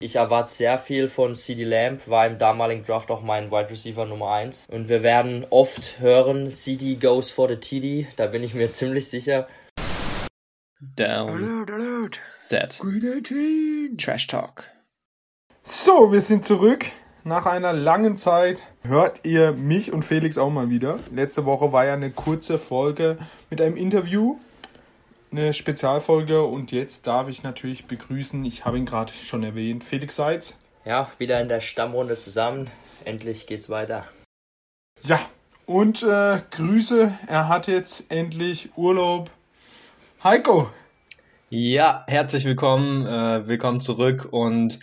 Ich erwarte sehr viel von CD Lamb, war im damaligen Draft auch mein Wide Receiver Nummer 1. Und wir werden oft hören, CD goes for the TD, da bin ich mir ziemlich sicher. Down. Alert, alert. Set. Trash Talk. So, wir sind zurück. Nach einer langen Zeit hört ihr mich und Felix auch mal wieder. Letzte Woche war ja eine kurze Folge mit einem Interview eine Spezialfolge und jetzt darf ich natürlich begrüßen, ich habe ihn gerade schon erwähnt, Felix Seitz. Ja, wieder in der Stammrunde zusammen. Endlich geht's weiter. Ja, und äh, Grüße, er hat jetzt endlich Urlaub. Heiko. Ja, herzlich willkommen, äh, willkommen zurück und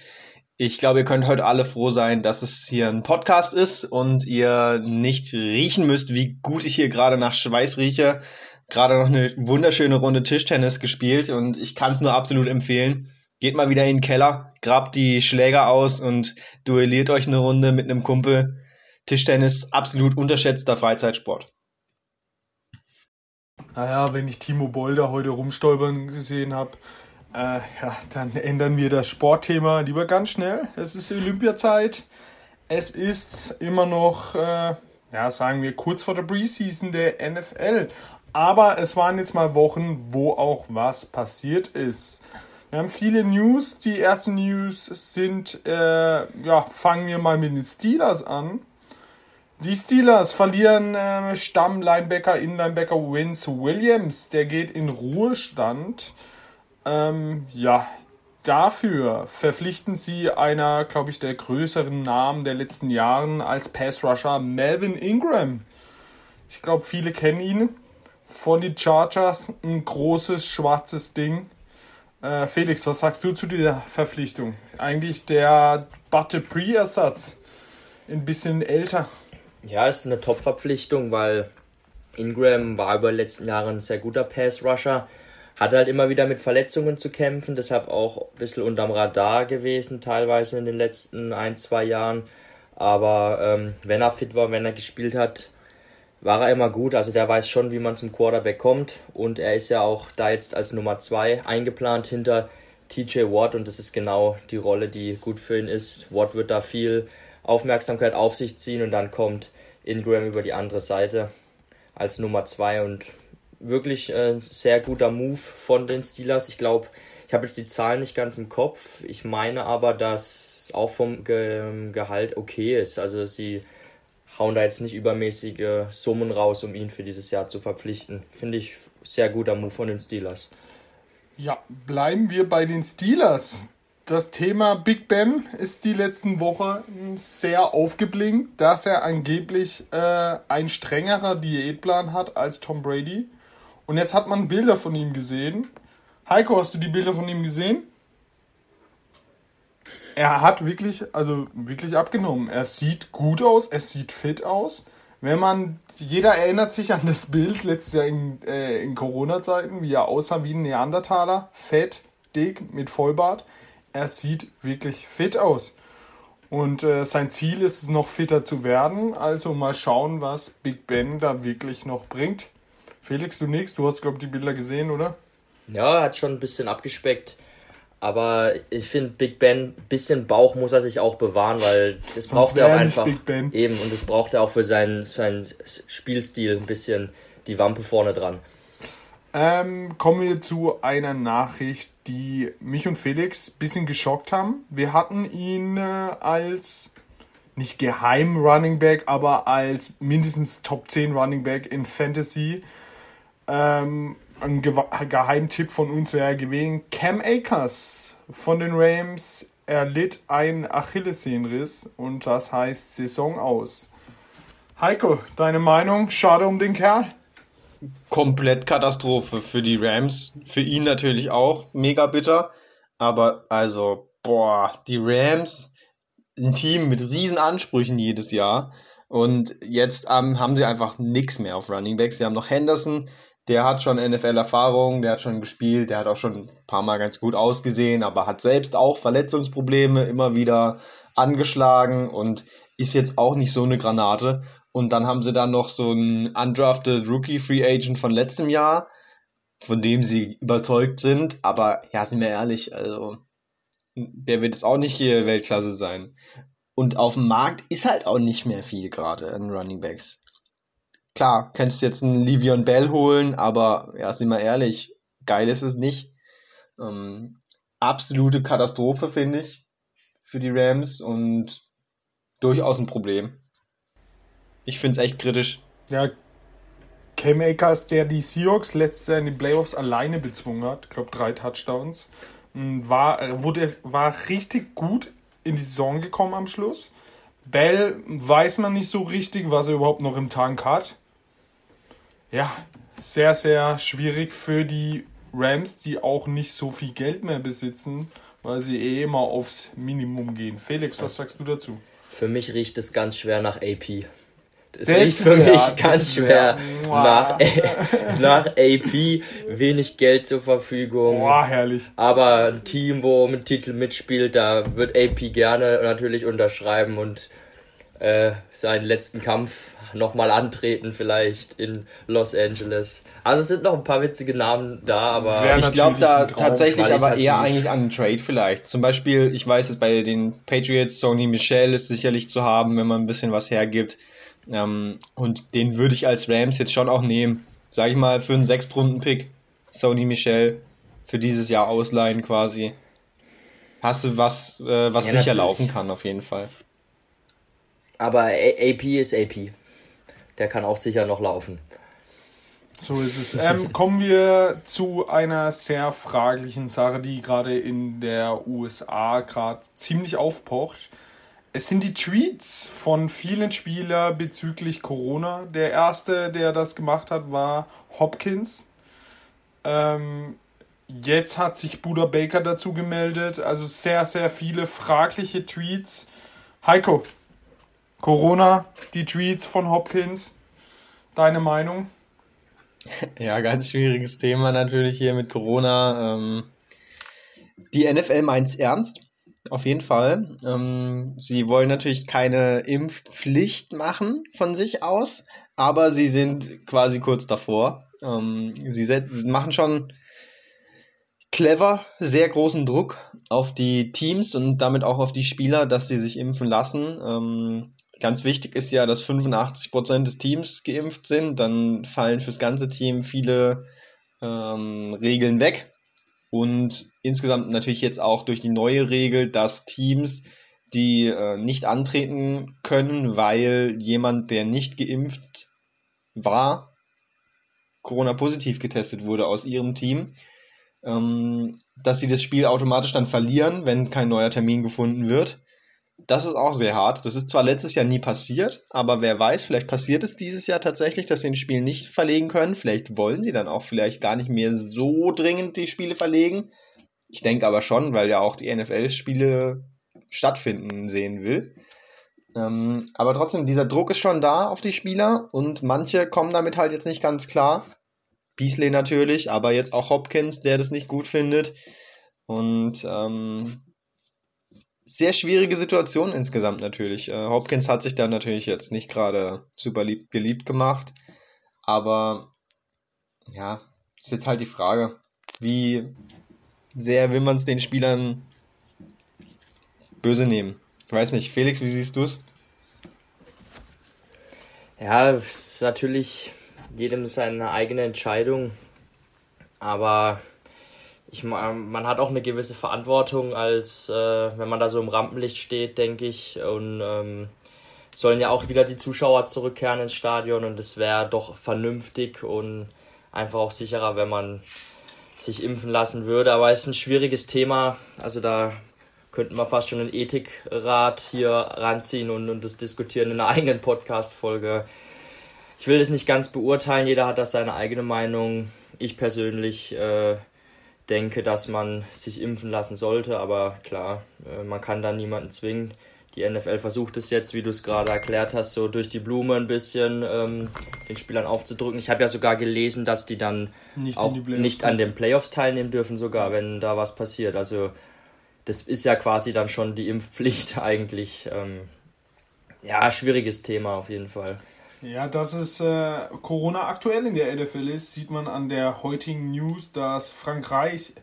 ich glaube, ihr könnt heute alle froh sein, dass es hier ein Podcast ist und ihr nicht riechen müsst, wie gut ich hier gerade nach Schweiß rieche, gerade noch eine wunderschöne Runde Tischtennis gespielt und ich kann es nur absolut empfehlen. Geht mal wieder in den Keller, grabt die Schläger aus und duelliert euch eine Runde mit einem Kumpel. Tischtennis absolut unterschätzter Freizeitsport. Naja, wenn ich Timo Bolder heute rumstolpern gesehen habe, äh, ja, dann ändern wir das Sportthema lieber ganz schnell. Es ist Olympiazeit. Es ist immer noch, äh, ja, sagen wir, kurz vor der Preseason der NFL. Aber es waren jetzt mal Wochen, wo auch was passiert ist. Wir haben viele News. Die ersten News sind, äh, ja, fangen wir mal mit den Steelers an. Die Steelers verlieren äh, Stamm-Linebacker, In-Linebacker Vince Williams. Der geht in Ruhestand. Ähm, ja, dafür verpflichten sie einer, glaube ich, der größeren Namen der letzten Jahren als Pass-Rusher Melvin Ingram. Ich glaube, viele kennen ihn von den Chargers ein großes schwarzes Ding. Äh, Felix, was sagst du zu dieser Verpflichtung? Eigentlich der Butte Pre-Ersatz. Ein bisschen älter. Ja, ist eine Top-Verpflichtung, weil Ingram war über die letzten Jahre ein sehr guter Pass-Rusher. Hat halt immer wieder mit Verletzungen zu kämpfen, deshalb auch ein bisschen unterm Radar gewesen, teilweise in den letzten ein, zwei Jahren. Aber ähm, wenn er fit war, wenn er gespielt hat, war er immer gut. Also der weiß schon, wie man zum Quarterback kommt. Und er ist ja auch da jetzt als Nummer 2 eingeplant hinter TJ Watt. Und das ist genau die Rolle, die gut für ihn ist. Watt wird da viel Aufmerksamkeit auf sich ziehen und dann kommt Ingram über die andere Seite als Nummer 2 und wirklich ein äh, sehr guter Move von den Steelers. Ich glaube, ich habe jetzt die Zahlen nicht ganz im Kopf. Ich meine aber, dass auch vom Ge Gehalt okay ist. Also sie hauen da jetzt nicht übermäßige Summen raus, um ihn für dieses Jahr zu verpflichten. Finde ich sehr guter Move von den Steelers. Ja, bleiben wir bei den Steelers. Das Thema Big Ben ist die letzten Woche sehr aufgeblinkt, dass er angeblich äh, ein strengerer Diätplan hat als Tom Brady. Und jetzt hat man Bilder von ihm gesehen. Heiko, hast du die Bilder von ihm gesehen? Er hat wirklich, also wirklich abgenommen. Er sieht gut aus, er sieht fit aus. Wenn man, jeder erinnert sich an das Bild letztes Jahr in, äh, in Corona-Zeiten, wie er aussah wie ein Neandertaler, fett, dick, mit Vollbart. Er sieht wirklich fit aus. Und äh, sein Ziel ist es, noch fitter zu werden. Also mal schauen, was Big Ben da wirklich noch bringt. Felix, du nix, du hast, glaube ich, die Bilder gesehen, oder? Ja, er hat schon ein bisschen abgespeckt. Aber ich finde, Big Ben, bisschen Bauch muss er sich auch bewahren, weil das braucht er auch einfach. Eben, und das braucht er auch für seinen, seinen Spielstil ein bisschen die Wampe vorne dran. Ähm, kommen wir zu einer Nachricht, die mich und Felix ein bisschen geschockt haben. Wir hatten ihn äh, als nicht geheim Running Back, aber als mindestens Top 10 Running Back in Fantasy. Ähm, ein Ge Geheimtipp von uns wäre gewesen, Cam Akers von den Rams erlitt einen Achillessehnenriss und das heißt Saison aus. Heiko, deine Meinung? Schade um den Kerl? Komplett Katastrophe für die Rams. Für ihn natürlich auch. Mega bitter. Aber also, boah, die Rams, ein Team mit riesen Ansprüchen jedes Jahr. Und jetzt ähm, haben sie einfach nichts mehr auf Running Backs. Sie haben noch Henderson, der hat schon NFL-Erfahrung, der hat schon gespielt, der hat auch schon ein paar Mal ganz gut ausgesehen, aber hat selbst auch Verletzungsprobleme immer wieder angeschlagen und ist jetzt auch nicht so eine Granate. Und dann haben sie dann noch so einen undrafted Rookie Free Agent von letztem Jahr, von dem sie überzeugt sind. Aber ja, sind wir ehrlich, also der wird jetzt auch nicht hier Weltklasse sein. Und auf dem Markt ist halt auch nicht mehr viel gerade an Running Backs. Klar, kannst jetzt einen Livion Bell holen, aber ja, sind wir ehrlich, geil ist es nicht. Ähm, absolute Katastrophe, finde ich, für die Rams und durchaus ein Problem. Ich finde es echt kritisch. Ja, Cam Akers, der die Seahawks letztes Jahr in den Playoffs alleine bezwungen hat, ich glaube drei Touchdowns, war, wurde, war richtig gut in die Saison gekommen am Schluss. Bell weiß man nicht so richtig, was er überhaupt noch im Tank hat. Ja, sehr, sehr schwierig für die Rams, die auch nicht so viel Geld mehr besitzen, weil sie eh immer aufs Minimum gehen. Felix, was sagst du dazu? Für mich riecht es ganz schwer nach AP. Das, das riecht für mich ja, ganz schwer nach, nach AP. Wenig Geld zur Verfügung. Boah, herrlich. Aber ein Team, wo mit Titel mitspielt, da wird AP gerne natürlich unterschreiben und äh, seinen letzten Kampf nochmal antreten, vielleicht in Los Angeles. Also es sind noch ein paar witzige Namen da, aber. ich glaube da tatsächlich aber eher eigentlich an einen Trade vielleicht. Zum Beispiel, ich weiß es bei den Patriots, Sony Michel ist sicherlich zu haben, wenn man ein bisschen was hergibt. Ähm, und den würde ich als Rams jetzt schon auch nehmen. Sag ich mal, für einen Sechstrunden-Pick, Sony Michel, für dieses Jahr ausleihen quasi. Hast du was, äh, was ja, sicher natürlich. laufen kann, auf jeden Fall. Aber AP ist AP. Der kann auch sicher noch laufen. So ist es. Ähm, kommen wir zu einer sehr fraglichen Sache, die gerade in der USA gerade ziemlich aufpocht. Es sind die Tweets von vielen Spielern bezüglich Corona. Der erste, der das gemacht hat, war Hopkins. Ähm, jetzt hat sich Buda Baker dazu gemeldet. Also sehr, sehr viele fragliche Tweets. Heiko, Corona, die Tweets von Hopkins. Deine Meinung? Ja, ganz schwieriges Thema natürlich hier mit Corona. Ähm, die NFL meint es ernst, auf jeden Fall. Ähm, sie wollen natürlich keine Impfpflicht machen von sich aus, aber sie sind quasi kurz davor. Ähm, sie, machen schon clever, sehr großen Druck auf die Teams und damit auch auf die Spieler, dass sie sich impfen lassen. Ähm, Ganz wichtig ist ja, dass 85% des Teams geimpft sind. Dann fallen fürs ganze Team viele ähm, Regeln weg. Und insgesamt natürlich jetzt auch durch die neue Regel, dass Teams, die äh, nicht antreten können, weil jemand, der nicht geimpft war, Corona-positiv getestet wurde aus ihrem Team, ähm, dass sie das Spiel automatisch dann verlieren, wenn kein neuer Termin gefunden wird. Das ist auch sehr hart. Das ist zwar letztes Jahr nie passiert, aber wer weiß, vielleicht passiert es dieses Jahr tatsächlich, dass sie ein Spiel nicht verlegen können. Vielleicht wollen sie dann auch vielleicht gar nicht mehr so dringend die Spiele verlegen. Ich denke aber schon, weil ja auch die NFL-Spiele stattfinden sehen will. Ähm, aber trotzdem, dieser Druck ist schon da auf die Spieler und manche kommen damit halt jetzt nicht ganz klar. Beasley natürlich, aber jetzt auch Hopkins, der das nicht gut findet. Und ähm, sehr schwierige Situation insgesamt natürlich. Äh, Hopkins hat sich da natürlich jetzt nicht gerade super lieb, beliebt gemacht. Aber ja, ist jetzt halt die Frage, wie sehr will man es den Spielern böse nehmen? Ich weiß nicht, Felix, wie siehst du es? Ja, es ist natürlich jedem seine eigene Entscheidung. Aber ich, man hat auch eine gewisse Verantwortung, als äh, wenn man da so im Rampenlicht steht, denke ich. Und ähm, sollen ja auch wieder die Zuschauer zurückkehren ins Stadion und es wäre doch vernünftig und einfach auch sicherer, wenn man sich impfen lassen würde. Aber es ist ein schwieriges Thema. Also da könnten wir fast schon einen Ethikrat hier ranziehen und, und das diskutieren in einer eigenen Podcast-Folge. Ich will das nicht ganz beurteilen, jeder hat da seine eigene Meinung. Ich persönlich äh, denke, dass man sich impfen lassen sollte, aber klar, äh, man kann da niemanden zwingen. Die NFL versucht es jetzt, wie du es gerade erklärt hast, so durch die Blume ein bisschen ähm, den Spielern aufzudrücken. Ich habe ja sogar gelesen, dass die dann nicht auch die nicht an den Playoffs teilnehmen dürfen, sogar wenn da was passiert. Also das ist ja quasi dann schon die Impfpflicht eigentlich. Ähm, ja, schwieriges Thema auf jeden Fall. Ja, dass es äh, Corona aktuell in der NFL ist, sieht man an der heutigen News, dass Frankreich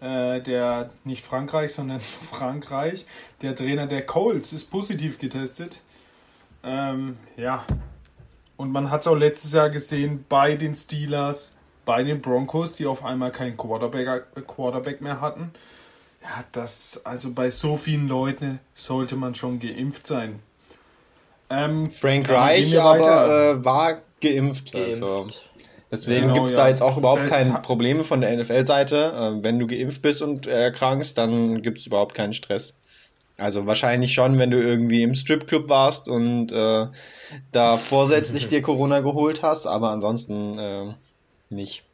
äh, der nicht Frankreich, sondern Frankreich, der Trainer der Colts, ist positiv getestet. Ähm, ja. Und man hat es auch letztes Jahr gesehen bei den Steelers, bei den Broncos, die auf einmal keinen Quarterback, Quarterback mehr hatten. Ja, das, also bei so vielen Leuten sollte man schon geimpft sein. Ähm, Frank Reich aber äh, war geimpft. geimpft. Also. Deswegen genau, gibt es da ja. jetzt auch überhaupt das keine Probleme von der NFL-Seite. Ähm, wenn du geimpft bist und erkrankst, dann gibt es überhaupt keinen Stress. Also wahrscheinlich schon, wenn du irgendwie im Stripclub warst und äh, da vorsätzlich dir Corona geholt hast, aber ansonsten äh, nicht.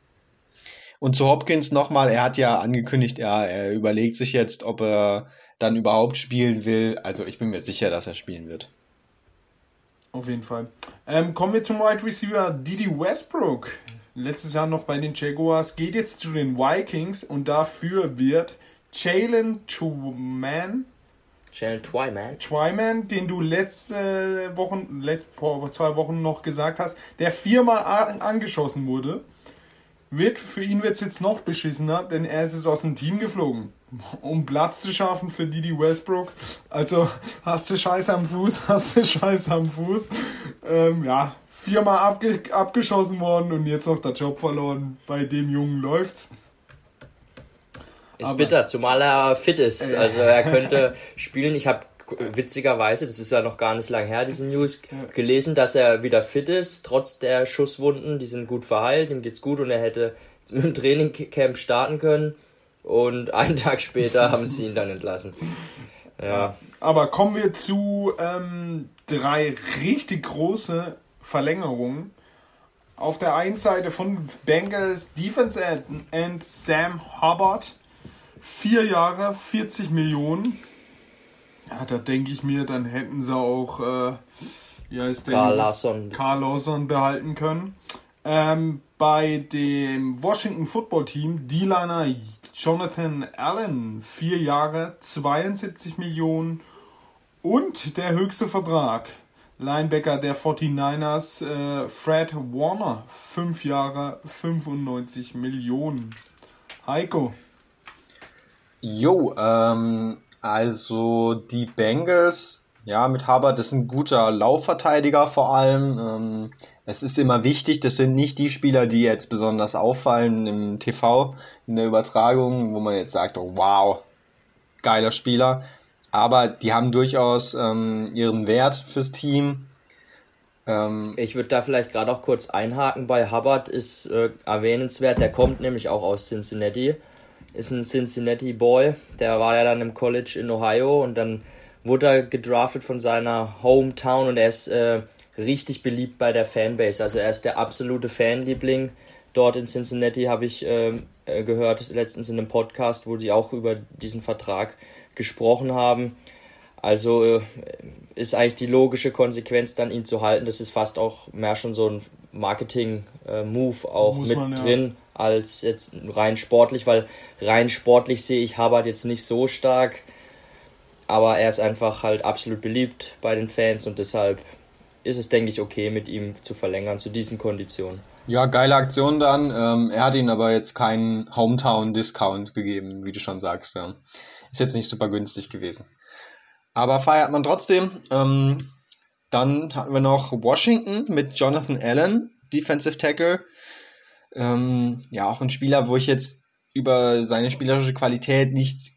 Und zu Hopkins nochmal, er hat ja angekündigt, ja, er überlegt sich jetzt, ob er dann überhaupt spielen will. Also ich bin mir sicher, dass er spielen wird. Auf jeden Fall. Ähm, kommen wir zum Wide Receiver Didi Westbrook. Letztes Jahr noch bei den Jaguars. Geht jetzt zu den Vikings und dafür wird Jalen Truman. Jalen Twyman. Twyman, den du letzte Wochen, let, vor zwei Wochen noch gesagt hast, der viermal angeschossen wurde. Wird, für ihn wird es jetzt noch beschissener, denn er ist aus dem Team geflogen um Platz zu schaffen für Didi Westbrook. Also hast du Scheiß am Fuß, hast du Scheiß am Fuß. Ähm, ja, viermal abge abgeschossen worden und jetzt noch der Job verloren. Bei dem Jungen läuft's. Ist Aber, bitter, zumal er fit ist. Äh, also er könnte spielen. Ich habe witzigerweise, das ist ja noch gar nicht lang her, diese News, gelesen, dass er wieder fit ist, trotz der Schusswunden. Die sind gut verheilt, ihm geht's gut und er hätte mit dem Trainingcamp starten können und einen Tag später haben sie ihn dann entlassen. Ja. Aber kommen wir zu ähm, drei richtig große Verlängerungen. Auf der einen Seite von Bengals Defense End Sam Hubbard. Vier Jahre, 40 Millionen. Ja, da denke ich mir, dann hätten sie auch äh, wie heißt Carl Lawson. Carl Lawson behalten können. Ähm, bei dem Washington Football Team D-Liner Jonathan Allen, vier Jahre, 72 Millionen und der höchste Vertrag. Linebacker der 49ers, äh, Fred Warner, fünf Jahre, 95 Millionen. Heiko. Jo, ähm, also die Bengals, ja, mit Hubbard ist ein guter Laufverteidiger vor allem. Ähm, es ist immer wichtig, das sind nicht die Spieler, die jetzt besonders auffallen im TV, in der Übertragung, wo man jetzt sagt, oh, wow, geiler Spieler. Aber die haben durchaus ähm, ihren Wert fürs Team. Ähm, ich würde da vielleicht gerade auch kurz einhaken. Bei Hubbard ist äh, erwähnenswert, der kommt nämlich auch aus Cincinnati. Ist ein Cincinnati Boy. Der war ja dann im College in Ohio und dann wurde er gedraftet von seiner Hometown und er ist äh, richtig beliebt bei der Fanbase. Also er ist der absolute Fanliebling. Dort in Cincinnati habe ich ähm, äh, gehört, letztens in einem Podcast, wo die auch über diesen Vertrag gesprochen haben. Also äh, ist eigentlich die logische Konsequenz, dann ihn zu halten. Das ist fast auch mehr schon so ein Marketing-Move äh, auch Muss mit man, ja. drin, als jetzt rein sportlich, weil rein sportlich sehe ich Hubbard jetzt nicht so stark. Aber er ist einfach halt absolut beliebt bei den Fans und deshalb ist es, denke ich, okay, mit ihm zu verlängern zu diesen Konditionen. Ja, geile Aktion dann. Ähm, er hat ihn aber jetzt keinen Hometown-Discount gegeben, wie du schon sagst. Ja. Ist jetzt nicht super günstig gewesen. Aber feiert man trotzdem. Ähm, dann hatten wir noch Washington mit Jonathan Allen, Defensive Tackle. Ähm, ja, auch ein Spieler, wo ich jetzt über seine spielerische Qualität nicht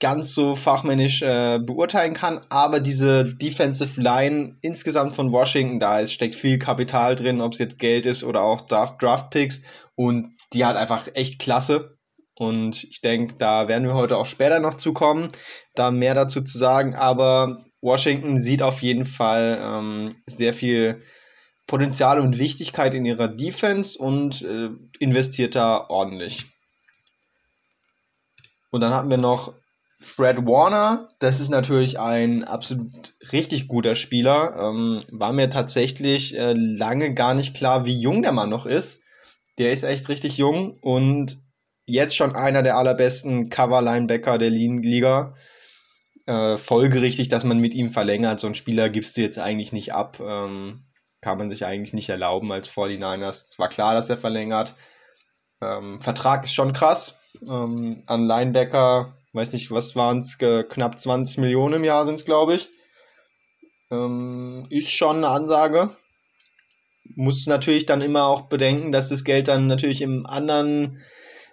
ganz so fachmännisch äh, beurteilen kann, aber diese Defensive Line insgesamt von Washington, da ist, steckt viel Kapital drin, ob es jetzt Geld ist oder auch Draft, Picks und die hat einfach echt klasse. Und ich denke, da werden wir heute auch später noch zukommen, da mehr dazu zu sagen. Aber Washington sieht auf jeden Fall ähm, sehr viel Potenzial und Wichtigkeit in ihrer Defense und äh, investiert da ordentlich. Und dann hatten wir noch Fred Warner, das ist natürlich ein absolut richtig guter Spieler. Ähm, war mir tatsächlich äh, lange gar nicht klar, wie jung der Mann noch ist. Der ist echt richtig jung und jetzt schon einer der allerbesten Cover-Linebacker der Liga. Äh, folgerichtig, dass man mit ihm verlängert. So einen Spieler gibst du jetzt eigentlich nicht ab. Ähm, kann man sich eigentlich nicht erlauben als 49ers. Es war klar, dass er verlängert. Ähm, Vertrag ist schon krass ähm, an Linebacker, weiß nicht, was waren es, knapp 20 Millionen im Jahr sind es, glaube ich. Ähm, ist schon eine Ansage. Muss natürlich dann immer auch bedenken, dass das Geld dann natürlich im anderen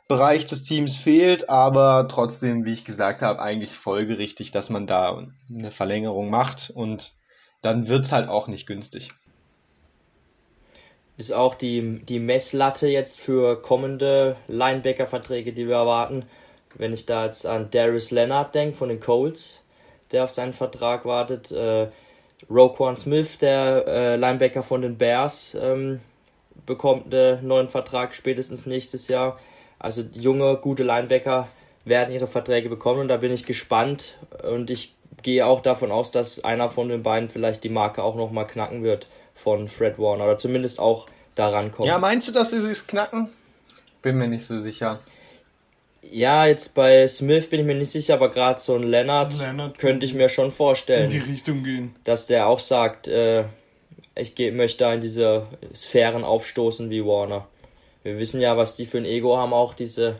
Bereich des Teams fehlt, aber trotzdem, wie ich gesagt habe, eigentlich folgerichtig, dass man da eine Verlängerung macht und dann wird es halt auch nicht günstig. Ist auch die, die Messlatte jetzt für kommende Linebacker-Verträge, die wir erwarten. Wenn ich da jetzt an Darius Leonard denke von den Colts, der auf seinen Vertrag wartet, äh, Roquan Smith, der äh, Linebacker von den Bears, ähm, bekommt einen neuen Vertrag spätestens nächstes Jahr. Also junge, gute Linebacker werden ihre Verträge bekommen und da bin ich gespannt und ich gehe auch davon aus, dass einer von den beiden vielleicht die Marke auch nochmal knacken wird von Fred Warner oder zumindest auch daran kommt. Ja, meinst du, dass sie es knacken? Bin mir nicht so sicher. Ja, jetzt bei Smith bin ich mir nicht sicher, aber gerade so ein Leonard, Leonard könnte ich mir schon vorstellen. In die Richtung gehen. Dass der auch sagt, äh, ich geh, möchte da in diese Sphären aufstoßen wie Warner. Wir wissen ja, was die für ein Ego haben, auch diese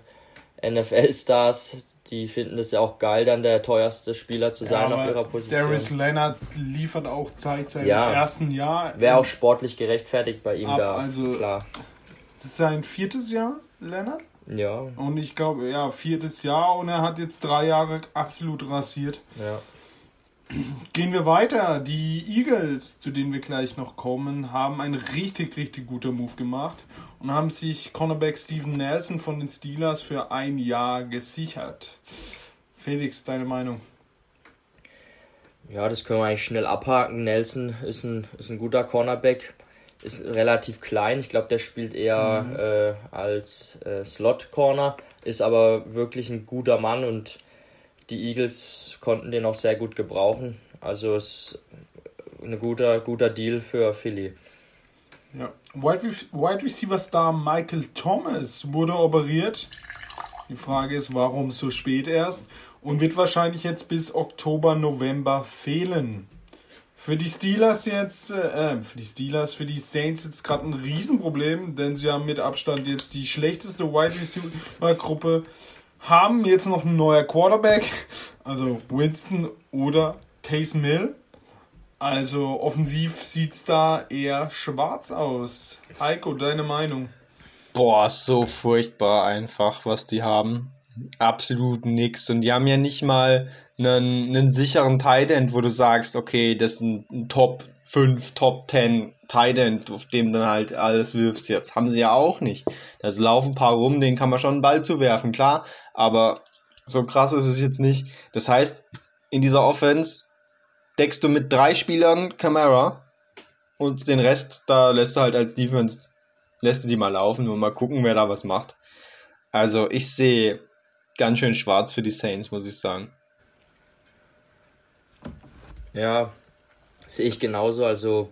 NFL-Stars. Die finden es ja auch geil, dann der teuerste Spieler zu sein ja, auf ihrer Position. Darius Leonard liefert auch Zeit seit ja, ersten Jahr. Wäre auch sportlich gerechtfertigt bei ihm ab, da. Also, klar. Sein viertes Jahr, Leonard? Ja. Und ich glaube, ja, viertes Jahr und er hat jetzt drei Jahre absolut rasiert. Ja. Gehen wir weiter. Die Eagles, zu denen wir gleich noch kommen, haben einen richtig, richtig guter Move gemacht und haben sich Cornerback Steven Nelson von den Steelers für ein Jahr gesichert. Felix, deine Meinung? Ja, das können wir eigentlich schnell abhaken. Nelson ist ein, ist ein guter Cornerback, ist relativ klein. Ich glaube, der spielt eher mhm. äh, als äh, Slot-Corner, ist aber wirklich ein guter Mann und die Eagles konnten den auch sehr gut gebrauchen. Also ist ein guter, guter Deal für Philly. Ja. Wide, Wide Receiver Star Michael Thomas wurde operiert. Die Frage ist, warum so spät erst? Und wird wahrscheinlich jetzt bis Oktober, November fehlen. Für die Steelers jetzt, äh, für die Steelers, für die Saints jetzt gerade ein Riesenproblem, denn sie haben mit Abstand jetzt die schlechteste Wide Receiver Gruppe haben jetzt noch ein neuer Quarterback, also Winston oder Taysom Mill. Also offensiv sieht es da eher schwarz aus. Heiko, deine Meinung? Boah, so furchtbar einfach, was die haben. Absolut nix. Und die haben ja nicht mal einen, einen sicheren Tight End, wo du sagst, okay, das ist ein, ein Top 5, Top 10 Tight End, auf dem dann halt alles wirfst jetzt. Haben sie ja auch nicht. Da laufen ein paar rum, denen kann man schon einen Ball zuwerfen, klar. Aber so krass ist es jetzt nicht. Das heißt, in dieser Offense deckst du mit drei Spielern Camara und den Rest, da lässt du halt als Defense, lässt du die mal laufen und mal gucken, wer da was macht. Also ich sehe ganz schön schwarz für die Saints, muss ich sagen. Ja, sehe ich genauso. Also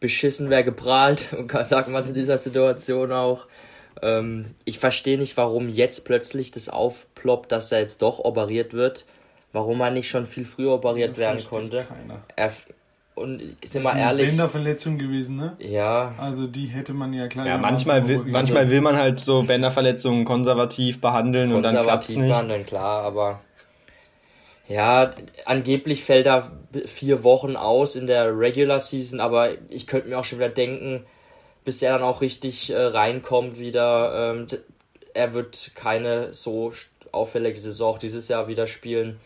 beschissen wäre geprahlt, sagt man zu dieser Situation auch. Ähm, ich verstehe nicht, warum jetzt plötzlich das aufploppt, dass er jetzt doch operiert wird. Warum er nicht schon viel früher operiert ja, werden konnte. Er, und sind wir ehrlich. Eine Bänderverletzung gewesen, ne? Ja. Also die hätte man ja klar. Ja, manchmal will, manchmal will man halt so Bänderverletzungen konservativ behandeln konservativ und dann klappt es nicht. behandeln, klar, aber ja, angeblich fällt er vier Wochen aus in der Regular Season, aber ich könnte mir auch schon wieder denken, bis er dann auch richtig äh, reinkommt wieder. Ähm, er wird keine so auffällige Saison dieses Jahr wieder spielen.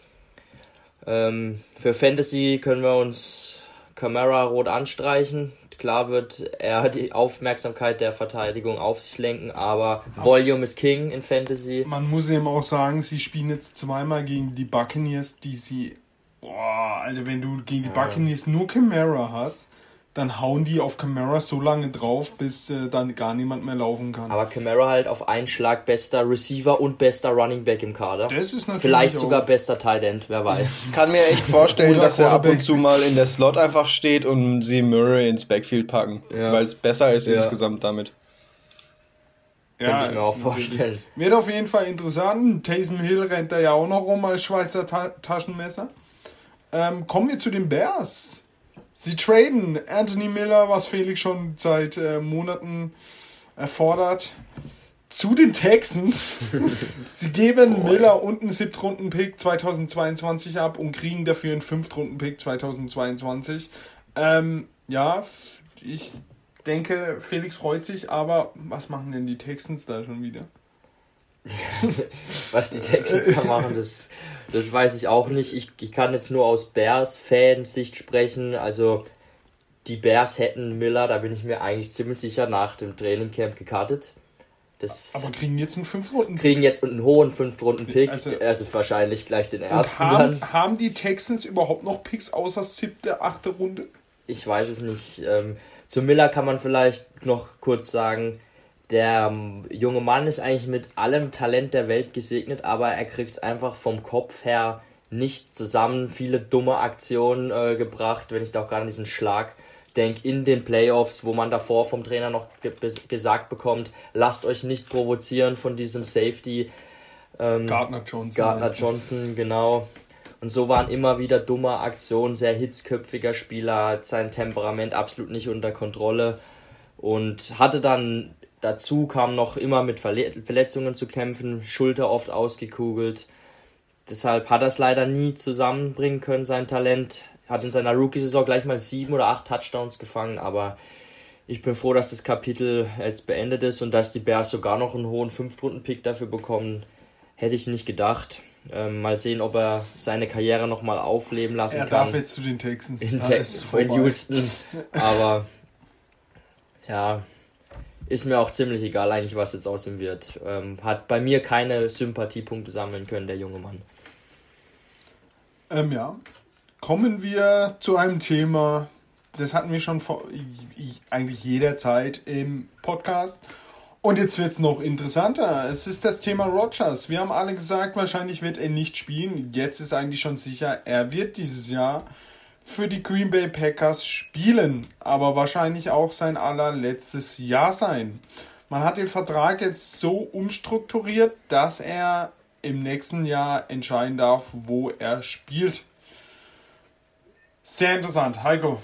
Ähm, für Fantasy können wir uns Camara rot anstreichen. Klar wird er die Aufmerksamkeit der Verteidigung auf sich lenken, aber Volume ist King in Fantasy. Man muss eben auch sagen, sie spielen jetzt zweimal gegen die Buccaneers, die sie. Boah, Alter, wenn du gegen die Buccaneers nur Camara hast, dann hauen die auf Camara so lange drauf, bis äh, dann gar niemand mehr laufen kann. Aber Camara halt auf einen Schlag bester Receiver und bester Running Back im Kader. Das ist natürlich Vielleicht sogar bester Tight End, wer weiß. Ich kann mir echt vorstellen, dass er ab und zu mal in der Slot einfach steht und sie Murray ins Backfield packen, ja. weil es besser ist ja. insgesamt damit. Ja, Könnte ich mir auch vorstellen. Wird auf jeden Fall interessant. Taysom Hill rennt da ja auch noch rum als Schweizer Ta Taschenmesser. Ähm, kommen wir zu den Bears. Sie traden Anthony Miller, was Felix schon seit äh, Monaten erfordert, zu den Texans. Sie geben Boy. Miller und einen Siebtrunden-Pick 2022 ab und kriegen dafür einen Fünftrunden-Pick 2022. Ähm, ja, ich denke, Felix freut sich, aber was machen denn die Texans da schon wieder? was die Texans da machen, das, das weiß ich auch nicht. Ich, ich kann jetzt nur aus Bears-Fans Sicht sprechen. Also die Bears hätten Miller, da bin ich mir eigentlich ziemlich sicher, nach dem Trainingcamp gekartet. Das aber kriegen jetzt einen 5 Runden Kriegen jetzt einen hohen 5 Runden Pick, also, also, wahrscheinlich gleich den ersten haben, dann. Haben die Texans überhaupt noch Picks außer siebte, achte Runde? Ich weiß es nicht. Ähm, zu Miller kann man vielleicht noch kurz sagen, der ähm, junge Mann ist eigentlich mit allem Talent der Welt gesegnet, aber er kriegt es einfach vom Kopf her nicht zusammen. Viele dumme Aktionen äh, gebracht, wenn ich da auch gerade an diesen Schlag denke, in den Playoffs, wo man davor vom Trainer noch ge gesagt bekommt, lasst euch nicht provozieren von diesem Safety. Ähm, Gardner Johnson. Gardner Johnson, genau. Und so waren immer wieder dumme Aktionen, sehr hitzköpfiger Spieler, hat sein Temperament absolut nicht unter Kontrolle und hatte dann dazu kam noch immer mit Verletzungen zu kämpfen, Schulter oft ausgekugelt. Deshalb hat er es leider nie zusammenbringen können, sein Talent. Hat in seiner Rookie-Saison gleich mal sieben oder acht Touchdowns gefangen, aber ich bin froh, dass das Kapitel jetzt beendet ist und dass die Bears sogar noch einen hohen Fünf-Runden-Pick dafür bekommen. Hätte ich nicht gedacht. Ähm, mal sehen, ob er seine Karriere nochmal aufleben lassen er kann. Er darf jetzt zu den Texans. In, Te in Houston. Aber ja, ist mir auch ziemlich egal eigentlich, was jetzt aus ihm wird. Ähm, hat bei mir keine Sympathiepunkte sammeln können, der junge Mann. Ähm, ja. Kommen wir zu einem Thema, das hatten wir schon vor eigentlich jederzeit im Podcast. Und jetzt wird es noch interessanter. Es ist das Thema Rogers. Wir haben alle gesagt, wahrscheinlich wird er nicht spielen. Jetzt ist eigentlich schon sicher, er wird dieses Jahr für die Green Bay Packers spielen. Aber wahrscheinlich auch sein allerletztes Jahr sein. Man hat den Vertrag jetzt so umstrukturiert, dass er im nächsten Jahr entscheiden darf, wo er spielt. Sehr interessant. Heiko.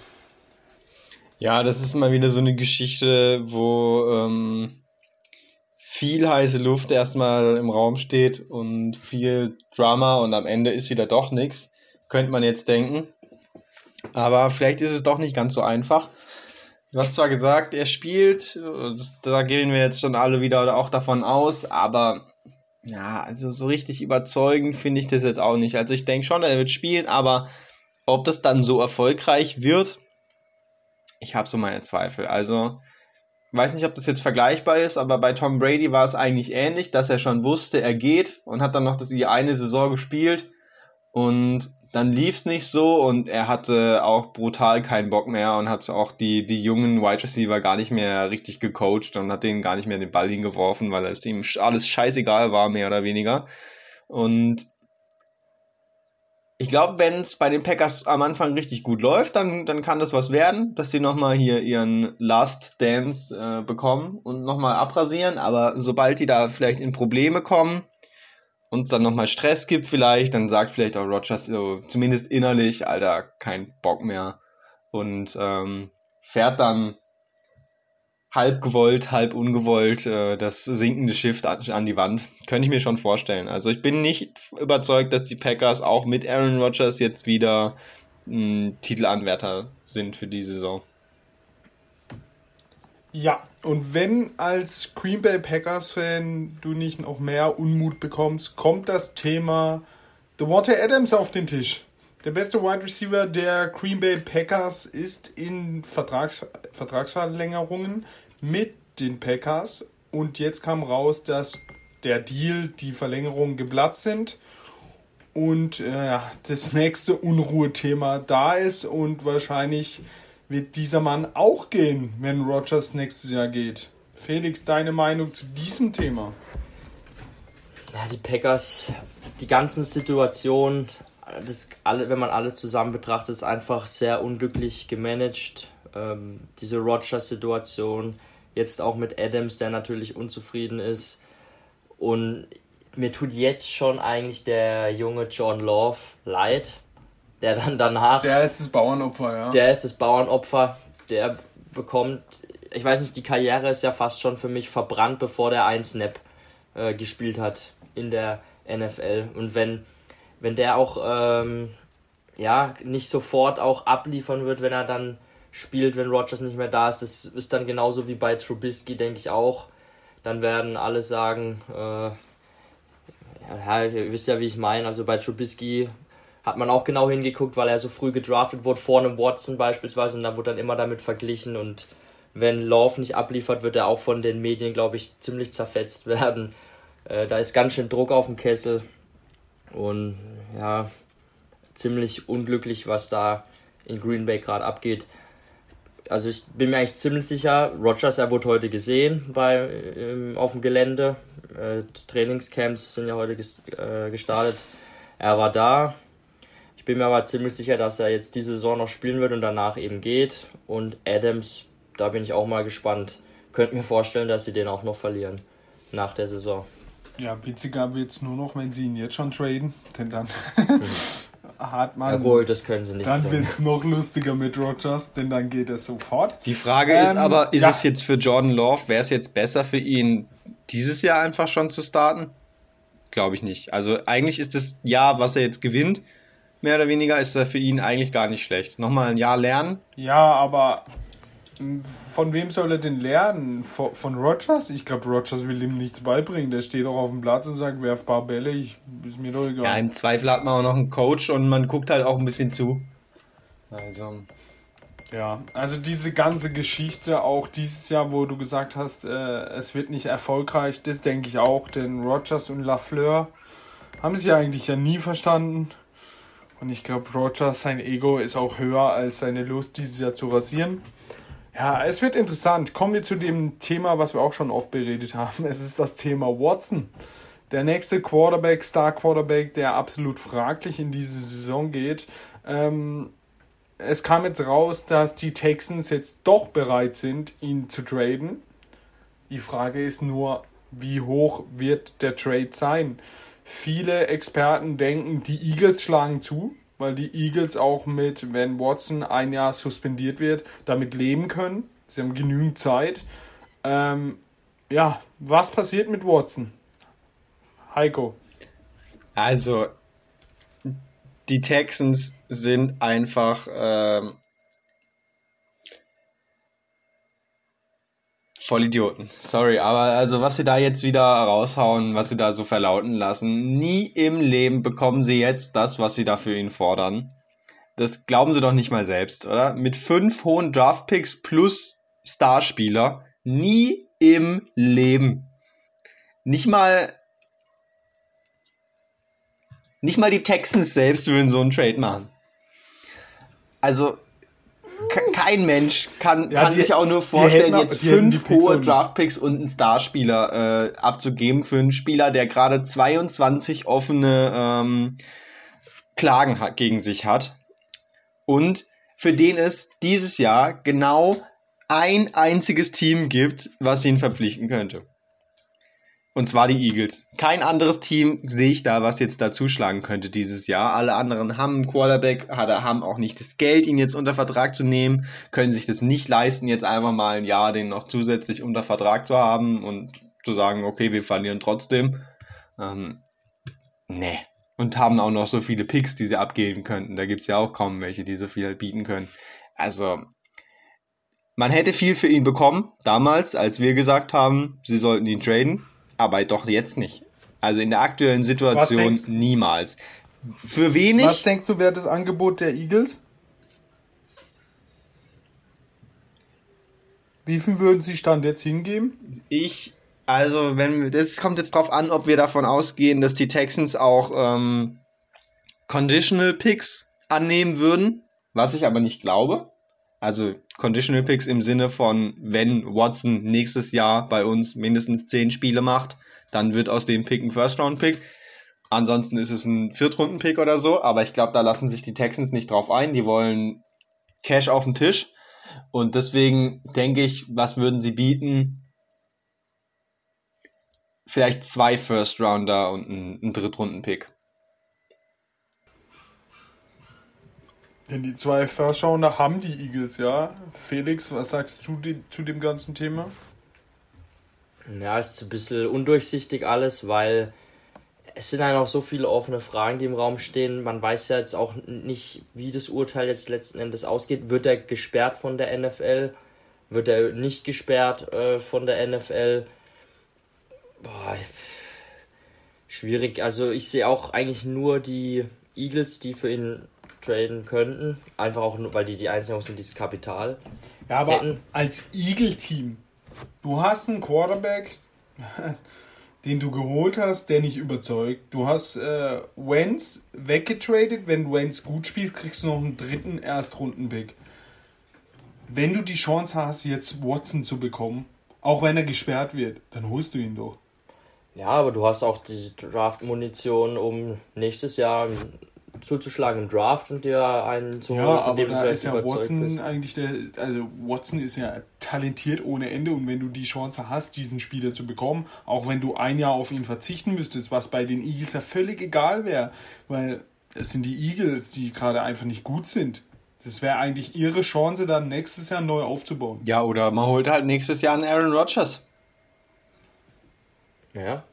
Ja, das ist mal wieder so eine Geschichte, wo ähm, viel heiße Luft erstmal im Raum steht und viel Drama und am Ende ist wieder doch nichts, könnte man jetzt denken. Aber vielleicht ist es doch nicht ganz so einfach. Du hast zwar gesagt, er spielt, da gehen wir jetzt schon alle wieder auch davon aus, aber ja, also so richtig überzeugend finde ich das jetzt auch nicht. Also ich denke schon, er wird spielen, aber ob das dann so erfolgreich wird, ich habe so meine Zweifel. Also weiß nicht, ob das jetzt vergleichbar ist, aber bei Tom Brady war es eigentlich ähnlich, dass er schon wusste, er geht und hat dann noch die eine Saison gespielt und dann lief es nicht so und er hatte auch brutal keinen Bock mehr und hat auch die, die jungen Wide Receiver gar nicht mehr richtig gecoacht und hat denen gar nicht mehr den Ball hingeworfen, weil es ihm alles scheißegal war, mehr oder weniger. Und ich glaube, wenn es bei den Packers am Anfang richtig gut läuft, dann, dann kann das was werden, dass sie nochmal hier ihren Last Dance äh, bekommen und nochmal abrasieren. Aber sobald die da vielleicht in Probleme kommen und dann nochmal Stress gibt vielleicht, dann sagt vielleicht auch Rogers so, zumindest innerlich, Alter, kein Bock mehr. Und ähm, fährt dann halb gewollt, halb ungewollt äh, das sinkende Schiff an, an, die Wand. Könnte ich mir schon vorstellen. Also ich bin nicht überzeugt, dass die Packers auch mit Aaron Rodgers jetzt wieder ein Titelanwärter sind für die Saison. Ja, und wenn als Green Bay Packers-Fan du nicht noch mehr Unmut bekommst, kommt das Thema Devontae Adams auf den Tisch. Der beste Wide Receiver der Green Bay Packers ist in Vertrags Vertragsverlängerungen mit den Packers. Und jetzt kam raus, dass der Deal, die Verlängerung geplatzt sind. Und äh, das nächste Unruhethema da ist und wahrscheinlich wird dieser Mann auch gehen, wenn Rogers nächstes Jahr geht. Felix, deine Meinung zu diesem Thema? Ja, die Packers, die ganzen Situationen, das, wenn man alles zusammen betrachtet, ist einfach sehr unglücklich gemanagt. Ähm, diese Rogers-Situation, jetzt auch mit Adams, der natürlich unzufrieden ist. Und mir tut jetzt schon eigentlich der junge John Love leid, der dann danach. Der ist das Bauernopfer, ja. Der ist das Bauernopfer, der bekommt ich weiß nicht, die Karriere ist ja fast schon für mich verbrannt, bevor der einen Snap äh, gespielt hat in der NFL. Und wenn, wenn der auch ähm, ja, nicht sofort auch abliefern wird, wenn er dann spielt, wenn Rogers nicht mehr da ist, das ist dann genauso wie bei Trubisky, denke ich auch. Dann werden alle sagen, äh, ja, ihr wisst ja, wie ich meine. Also bei Trubisky hat man auch genau hingeguckt, weil er so früh gedraftet wurde, vor einem Watson beispielsweise, und da wurde dann immer damit verglichen. Und wenn Love nicht abliefert, wird er auch von den Medien, glaube ich, ziemlich zerfetzt werden. Äh, da ist ganz schön Druck auf dem Kessel. Und ja, ziemlich unglücklich, was da in Green Bay gerade abgeht. Also ich bin mir eigentlich ziemlich sicher, Rogers, er wurde heute gesehen bei, ähm, auf dem Gelände. Äh, Trainingscamps sind ja heute ges äh, gestartet. Er war da. Ich bin mir aber ziemlich sicher, dass er jetzt diese Saison noch spielen wird und danach eben geht. Und Adams, da bin ich auch mal gespannt. Könnt mir vorstellen, dass sie den auch noch verlieren nach der Saison. Ja, witziger wird es nur noch, wenn sie ihn jetzt schon traden, denn dann hat man. Jawohl, das können sie nicht. Dann wird es noch lustiger mit Rogers, denn dann geht es sofort. Die Frage ähm, ist aber, ist ja. es jetzt für Jordan Love, wäre es jetzt besser für ihn, dieses Jahr einfach schon zu starten? Glaube ich nicht. Also eigentlich ist das Jahr, was er jetzt gewinnt, mehr oder weniger, ist er für ihn eigentlich gar nicht schlecht. Nochmal ein Jahr lernen. Ja, aber von wem soll er denn lernen? Von, von Rogers? Ich glaube, Rogers will ihm nichts beibringen. Der steht auch auf dem Platz und sagt, werf paar Bälle, ich, ist mir doch egal. Ja, im Zweifel hat man auch noch einen Coach und man guckt halt auch ein bisschen zu. Also. Ja, also diese ganze Geschichte, auch dieses Jahr, wo du gesagt hast, äh, es wird nicht erfolgreich, das denke ich auch, denn Rogers und Lafleur haben sich eigentlich ja nie verstanden. Und ich glaube, Rogers, sein Ego ist auch höher als seine Lust, dieses Jahr zu rasieren. Ja, es wird interessant. Kommen wir zu dem Thema, was wir auch schon oft beredet haben. Es ist das Thema Watson. Der nächste Quarterback, Star Quarterback, der absolut fraglich in diese Saison geht. Ähm, es kam jetzt raus, dass die Texans jetzt doch bereit sind, ihn zu traden. Die Frage ist nur, wie hoch wird der Trade sein? Viele Experten denken, die Eagles schlagen zu weil die Eagles auch mit, wenn Watson ein Jahr suspendiert wird, damit leben können. Sie haben genügend Zeit. Ähm, ja, was passiert mit Watson? Heiko. Also, die Texans sind einfach ähm, Vollidioten. Sorry, aber also was sie da jetzt wieder raushauen, was sie da so verlauten lassen, nie im Leben bekommen sie jetzt das, was sie da für ihn fordern. Das glauben sie doch nicht mal selbst, oder? Mit fünf hohen Draftpicks plus Starspieler, nie im Leben. Nicht mal nicht mal die Texans selbst würden so einen Trade machen. Also, kein Mensch kann, ja, kann die, sich auch nur vorstellen, jetzt fünf hohe Draftpicks und einen Starspieler äh, abzugeben für einen Spieler, der gerade 22 offene ähm, Klagen hat, gegen sich hat. Und für den es dieses Jahr genau ein einziges Team gibt, was ihn verpflichten könnte. Und zwar die Eagles. Kein anderes Team sehe ich da, was jetzt da zuschlagen könnte dieses Jahr. Alle anderen haben einen Quarterback, haben auch nicht das Geld, ihn jetzt unter Vertrag zu nehmen, können sich das nicht leisten, jetzt einfach mal ein Jahr den noch zusätzlich unter Vertrag zu haben und zu sagen, okay, wir verlieren trotzdem. Ähm, nee. Und haben auch noch so viele Picks, die sie abgeben könnten. Da gibt es ja auch kaum welche, die so viel bieten können. Also, man hätte viel für ihn bekommen, damals, als wir gesagt haben, sie sollten ihn traden aber doch jetzt nicht. Also in der aktuellen Situation niemals. Für wenig. Was denkst du, wäre das Angebot der Eagles? Wie viel würden sie Stand jetzt hingeben? Ich, also wenn das kommt jetzt drauf an, ob wir davon ausgehen, dass die Texans auch ähm, Conditional Picks annehmen würden, was ich aber nicht glaube. Also Conditional Picks im Sinne von, wenn Watson nächstes Jahr bei uns mindestens 10 Spiele macht, dann wird aus dem Pick ein First-Round-Pick. Ansonsten ist es ein Viertrunden-Pick oder so, aber ich glaube, da lassen sich die Texans nicht drauf ein. Die wollen Cash auf den Tisch. Und deswegen denke ich, was würden sie bieten? Vielleicht zwei First-Rounder und ein, ein Drittrunden-Pick. Denn die zwei Rounder haben die Eagles, ja. Felix, was sagst du die, zu dem ganzen Thema? Ja, ist ein bisschen undurchsichtig alles, weil es sind halt noch so viele offene Fragen, die im Raum stehen. Man weiß ja jetzt auch nicht, wie das Urteil jetzt letzten Endes ausgeht. Wird er gesperrt von der NFL? Wird er nicht gesperrt äh, von der NFL? Boah, schwierig. Also ich sehe auch eigentlich nur die Eagles, die für ihn traden könnten. Einfach auch nur, weil die die einzigen sind, die das Kapital Ja, aber hätten. als Eagle-Team, du hast einen Quarterback, den du geholt hast, der nicht überzeugt. Du hast äh, Wentz weggetradet. Wenn Wentz gut spielt, kriegst du noch einen dritten Erstrunden-Pick. Wenn du die Chance hast, jetzt Watson zu bekommen, auch wenn er gesperrt wird, dann holst du ihn doch. Ja, aber du hast auch die Draft-Munition, um nächstes Jahr zuzuschlagen im Draft und dir einen zu holen, ja, aber da ist ja Watson bist. eigentlich der, also Watson ist ja talentiert ohne Ende und wenn du die Chance hast, diesen Spieler zu bekommen, auch wenn du ein Jahr auf ihn verzichten müsstest, was bei den Eagles ja völlig egal wäre, weil es sind die Eagles, die gerade einfach nicht gut sind. Das wäre eigentlich ihre Chance, dann nächstes Jahr neu aufzubauen. Ja, oder man holt halt nächstes Jahr einen Aaron Rodgers. Ja,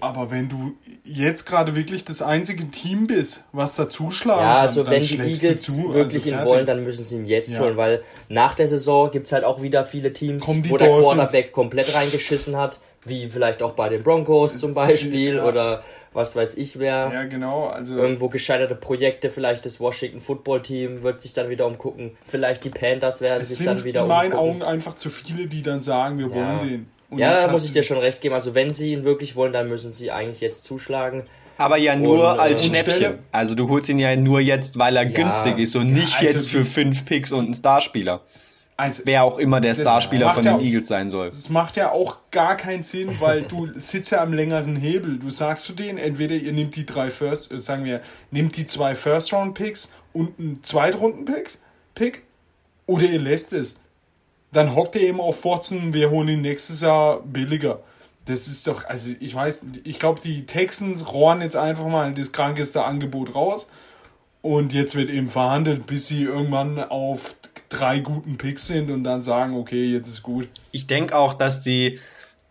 Aber wenn du jetzt gerade wirklich das einzige Team bist, was da zuschlagen Ja, also kann, wenn die Eagles zu, wirklich also ihn wollen, dann müssen sie ihn jetzt ja. holen, weil nach der Saison gibt es halt auch wieder viele Teams, wo der Dolphins. Quarterback komplett reingeschissen hat, wie vielleicht auch bei den Broncos zum Beispiel ja. oder was weiß ich wer. Ja, genau. Also Irgendwo gescheiterte Projekte, vielleicht das Washington Football Team wird sich dann wieder umgucken. Vielleicht die Panthers werden sich dann wieder umgucken. in meinen Augen einfach zu viele, die dann sagen, wir ja. wollen den. Und ja, da muss ich dir schon recht geben. Also wenn sie ihn wirklich wollen, dann müssen sie eigentlich jetzt zuschlagen. Aber ja nur und, als äh, Schnäppchen. Also du holst ihn ja nur jetzt, weil er ja, günstig ist und nicht also jetzt für fünf Picks und einen Starspieler. Also, Wer auch immer der Starspieler von den ja Eagles sein soll. Das macht ja auch gar keinen Sinn, weil du sitzt ja am längeren Hebel. Du sagst zu denen, entweder ihr nehmt die drei First, äh, sagen wir, nehmt die zwei First-Round-Picks und einen Zweitrunden-Pick, oder ihr lässt es dann hockt er eben auf Watson, wir holen ihn nächstes Jahr billiger. Das ist doch, also ich weiß, ich glaube, die Texans rohren jetzt einfach mal das krankeste Angebot raus. Und jetzt wird eben verhandelt, bis sie irgendwann auf drei guten Picks sind und dann sagen, okay, jetzt ist gut. Ich denke auch, dass die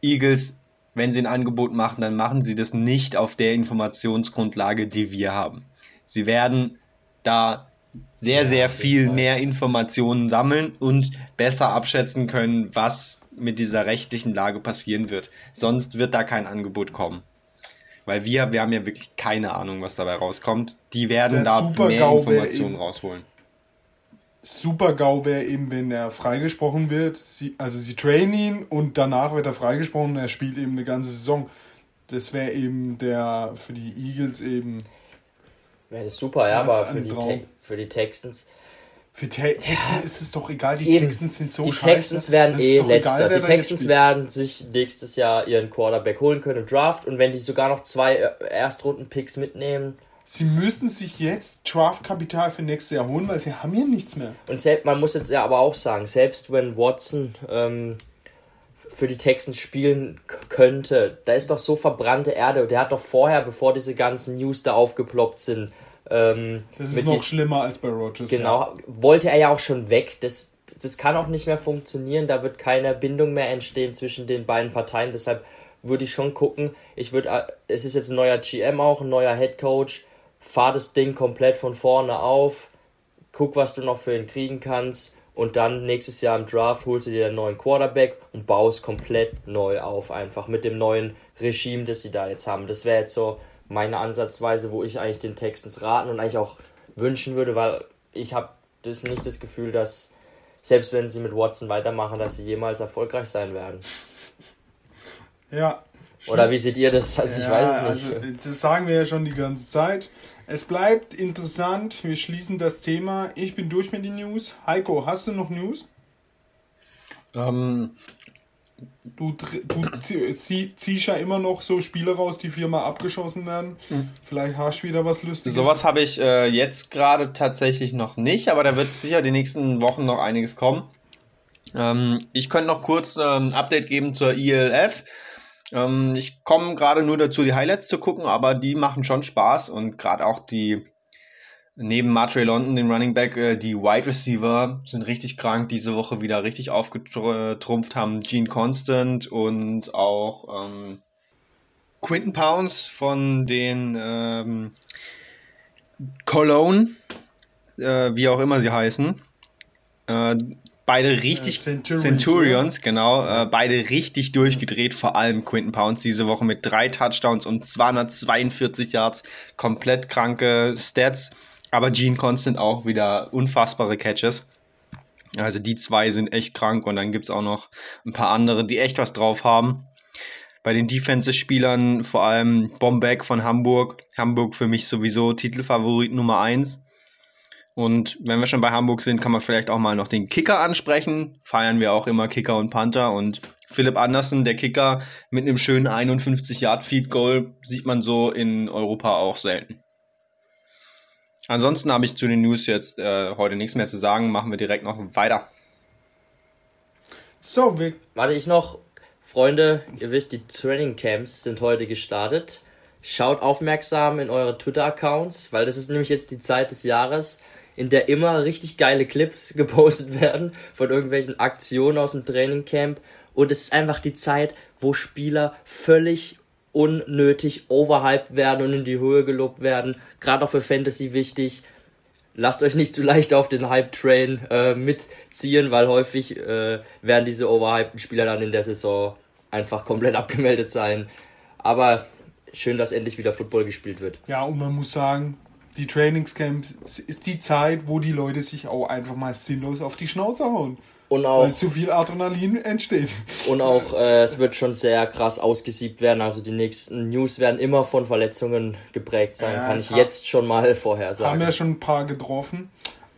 Eagles, wenn sie ein Angebot machen, dann machen sie das nicht auf der Informationsgrundlage, die wir haben. Sie werden da sehr, sehr viel mehr Informationen sammeln und besser abschätzen können, was mit dieser rechtlichen Lage passieren wird. Sonst wird da kein Angebot kommen. Weil wir, wir haben ja wirklich keine Ahnung, was dabei rauskommt. Die werden da mehr Informationen rausholen. Super GAU wäre eben, wenn er freigesprochen wird. Sie, also sie trainen ihn und danach wird er freigesprochen und er spielt eben eine ganze Saison. Das wäre eben der für die Eagles eben. Wäre das super, ja, aber für die, für die Texans. Für Te Texans ja, ist es doch egal, die eben. Texans sind so Die scheiße. Texans werden eh letzter. Egal, die Texans werden sich nächstes Jahr ihren Quarterback holen können im Draft und wenn die sogar noch zwei äh, Erstrunden-Picks mitnehmen. Sie müssen sich jetzt Draft-Kapital für nächstes Jahr holen, weil sie haben ja nichts mehr. Und selbst, man muss jetzt ja aber auch sagen, selbst wenn Watson ähm, für die Texans spielen könnte, da ist doch so verbrannte Erde. Der hat doch vorher, bevor diese ganzen News da aufgeploppt sind, ähm, das ist noch schlimmer als bei Rogers. Genau, ja. wollte er ja auch schon weg. Das, das kann auch nicht mehr funktionieren. Da wird keine Bindung mehr entstehen zwischen den beiden Parteien. Deshalb würde ich schon gucken. Ich würde, äh, es ist jetzt ein neuer GM auch, ein neuer Head Coach. Fahr das Ding komplett von vorne auf. Guck, was du noch für ihn kriegen kannst. Und dann nächstes Jahr im Draft holst du dir einen neuen Quarterback und baust komplett neu auf. Einfach mit dem neuen Regime, das sie da jetzt haben. Das wäre jetzt so meine Ansatzweise, wo ich eigentlich den Texans raten und eigentlich auch wünschen würde, weil ich habe das nicht das Gefühl, dass selbst wenn sie mit Watson weitermachen, dass sie jemals erfolgreich sein werden. Ja. Oder wie seht ihr das? Also ich weiß es nicht. Also, das sagen wir ja schon die ganze Zeit. Es bleibt interessant. Wir schließen das Thema. Ich bin durch mit den News. Heiko, hast du noch News? Ähm, Du, du zieh, ziehst ja immer noch so Spiele raus, die viermal abgeschossen werden. Mhm. Vielleicht hast du wieder was Lustiges. Sowas habe ich äh, jetzt gerade tatsächlich noch nicht, aber da wird sicher die nächsten Wochen noch einiges kommen. Ähm, ich könnte noch kurz ein ähm, Update geben zur ILF. Ähm, ich komme gerade nur dazu, die Highlights zu gucken, aber die machen schon Spaß und gerade auch die neben Martre London, dem Running Back, äh, die Wide Receiver sind richtig krank, diese Woche wieder richtig aufgetrumpft haben. Gene Constant und auch ähm, Quinton Pounds von den ähm, Cologne, äh, wie auch immer sie heißen. Äh, beide richtig, äh, Centurions, Centurions genau, äh, beide richtig durchgedreht, vor allem Quinton Pounds diese Woche mit drei Touchdowns und 242 Yards, komplett kranke Stats, aber Gene Constant auch wieder unfassbare Catches. Also die zwei sind echt krank und dann gibt es auch noch ein paar andere, die echt was drauf haben. Bei den Defensive-Spielern vor allem Bombeck von Hamburg. Hamburg für mich sowieso Titelfavorit Nummer 1. Und wenn wir schon bei Hamburg sind, kann man vielleicht auch mal noch den Kicker ansprechen. Feiern wir auch immer Kicker und Panther. Und Philipp Andersen, der Kicker, mit einem schönen 51-Yard-Feed-Goal, sieht man so in Europa auch selten. Ansonsten habe ich zu den News jetzt äh, heute nichts mehr zu sagen. Machen wir direkt noch weiter. So, wir. Warte ich noch. Freunde, ihr wisst, die Training Camps sind heute gestartet. Schaut aufmerksam in eure Twitter-Accounts, weil das ist nämlich jetzt die Zeit des Jahres, in der immer richtig geile Clips gepostet werden von irgendwelchen Aktionen aus dem Trainingcamp. Und es ist einfach die Zeit, wo Spieler völlig unnötig overhyped werden und in die Höhe gelobt werden. Gerade auch für Fantasy wichtig. Lasst euch nicht zu leicht auf den Hype-Train äh, mitziehen, weil häufig äh, werden diese overhypten Spieler dann in der Saison einfach komplett abgemeldet sein. Aber schön, dass endlich wieder Football gespielt wird. Ja, und man muss sagen, die Trainingscamps ist die Zeit, wo die Leute sich auch einfach mal sinnlos auf die Schnauze hauen. Und auch, weil zu viel Adrenalin entsteht. Und auch, äh, es wird schon sehr krass ausgesiebt werden. Also die nächsten News werden immer von Verletzungen geprägt sein, ja, kann ich jetzt schon mal vorher sagen. Haben ja schon ein paar getroffen.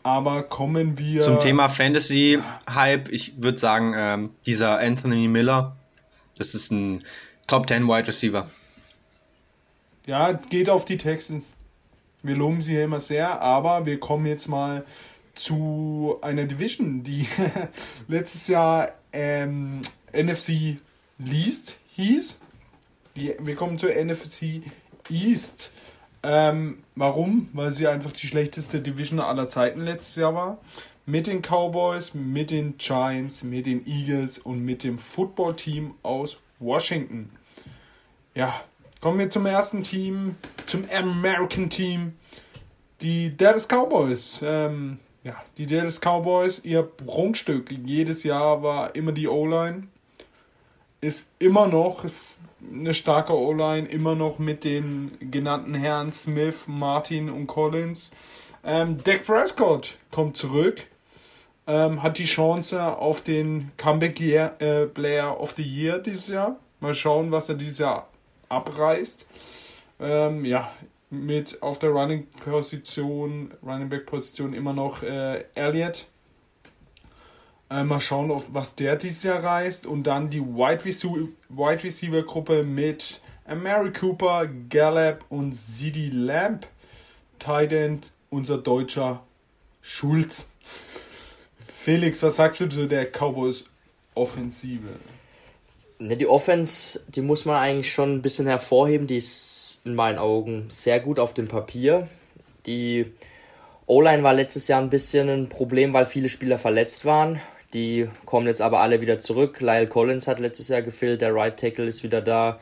Aber kommen wir. Zum Thema Fantasy-Hype, ich würde sagen, ähm, dieser Anthony Miller, das ist ein Top 10 Wide Receiver. Ja, geht auf die Texans. Wir loben sie ja immer sehr, aber wir kommen jetzt mal zu einer Division, die letztes Jahr ähm, NFC Least hieß. Die, wir kommen zur NFC East. Ähm, warum? Weil sie einfach die schlechteste Division aller Zeiten letztes Jahr war. Mit den Cowboys, mit den Giants, mit den Eagles und mit dem Footballteam aus Washington. Ja, kommen wir zum ersten Team, zum American Team. Die Dallas Cowboys. Ähm, ja, die Dallas Cowboys, ihr Prunkstück jedes Jahr war immer die O-Line. Ist immer noch eine starke O-Line, immer noch mit den genannten Herren Smith, Martin und Collins. Ähm, Dak Prescott kommt zurück, ähm, hat die Chance auf den Comeback Year, äh, Player of the Year dieses Jahr. Mal schauen, was er dieses Jahr abreißt. Ähm, ja, mit auf der Running Position, Running Back Position immer noch äh, Elliott. Äh, mal schauen, auf was der dieses Jahr reißt. Und dann die Wide Receiver, Wide Receiver Gruppe mit Mary Cooper, Gallup und Zidi Lamp. Titan, unser deutscher Schulz. Felix, was sagst du zu der Cowboys Offensive? Ne, die Offense, die muss man eigentlich schon ein bisschen hervorheben. Die ist in meinen Augen sehr gut auf dem Papier. Die O-Line war letztes Jahr ein bisschen ein Problem, weil viele Spieler verletzt waren. Die kommen jetzt aber alle wieder zurück. Lyle Collins hat letztes Jahr gefehlt, der Right Tackle ist wieder da.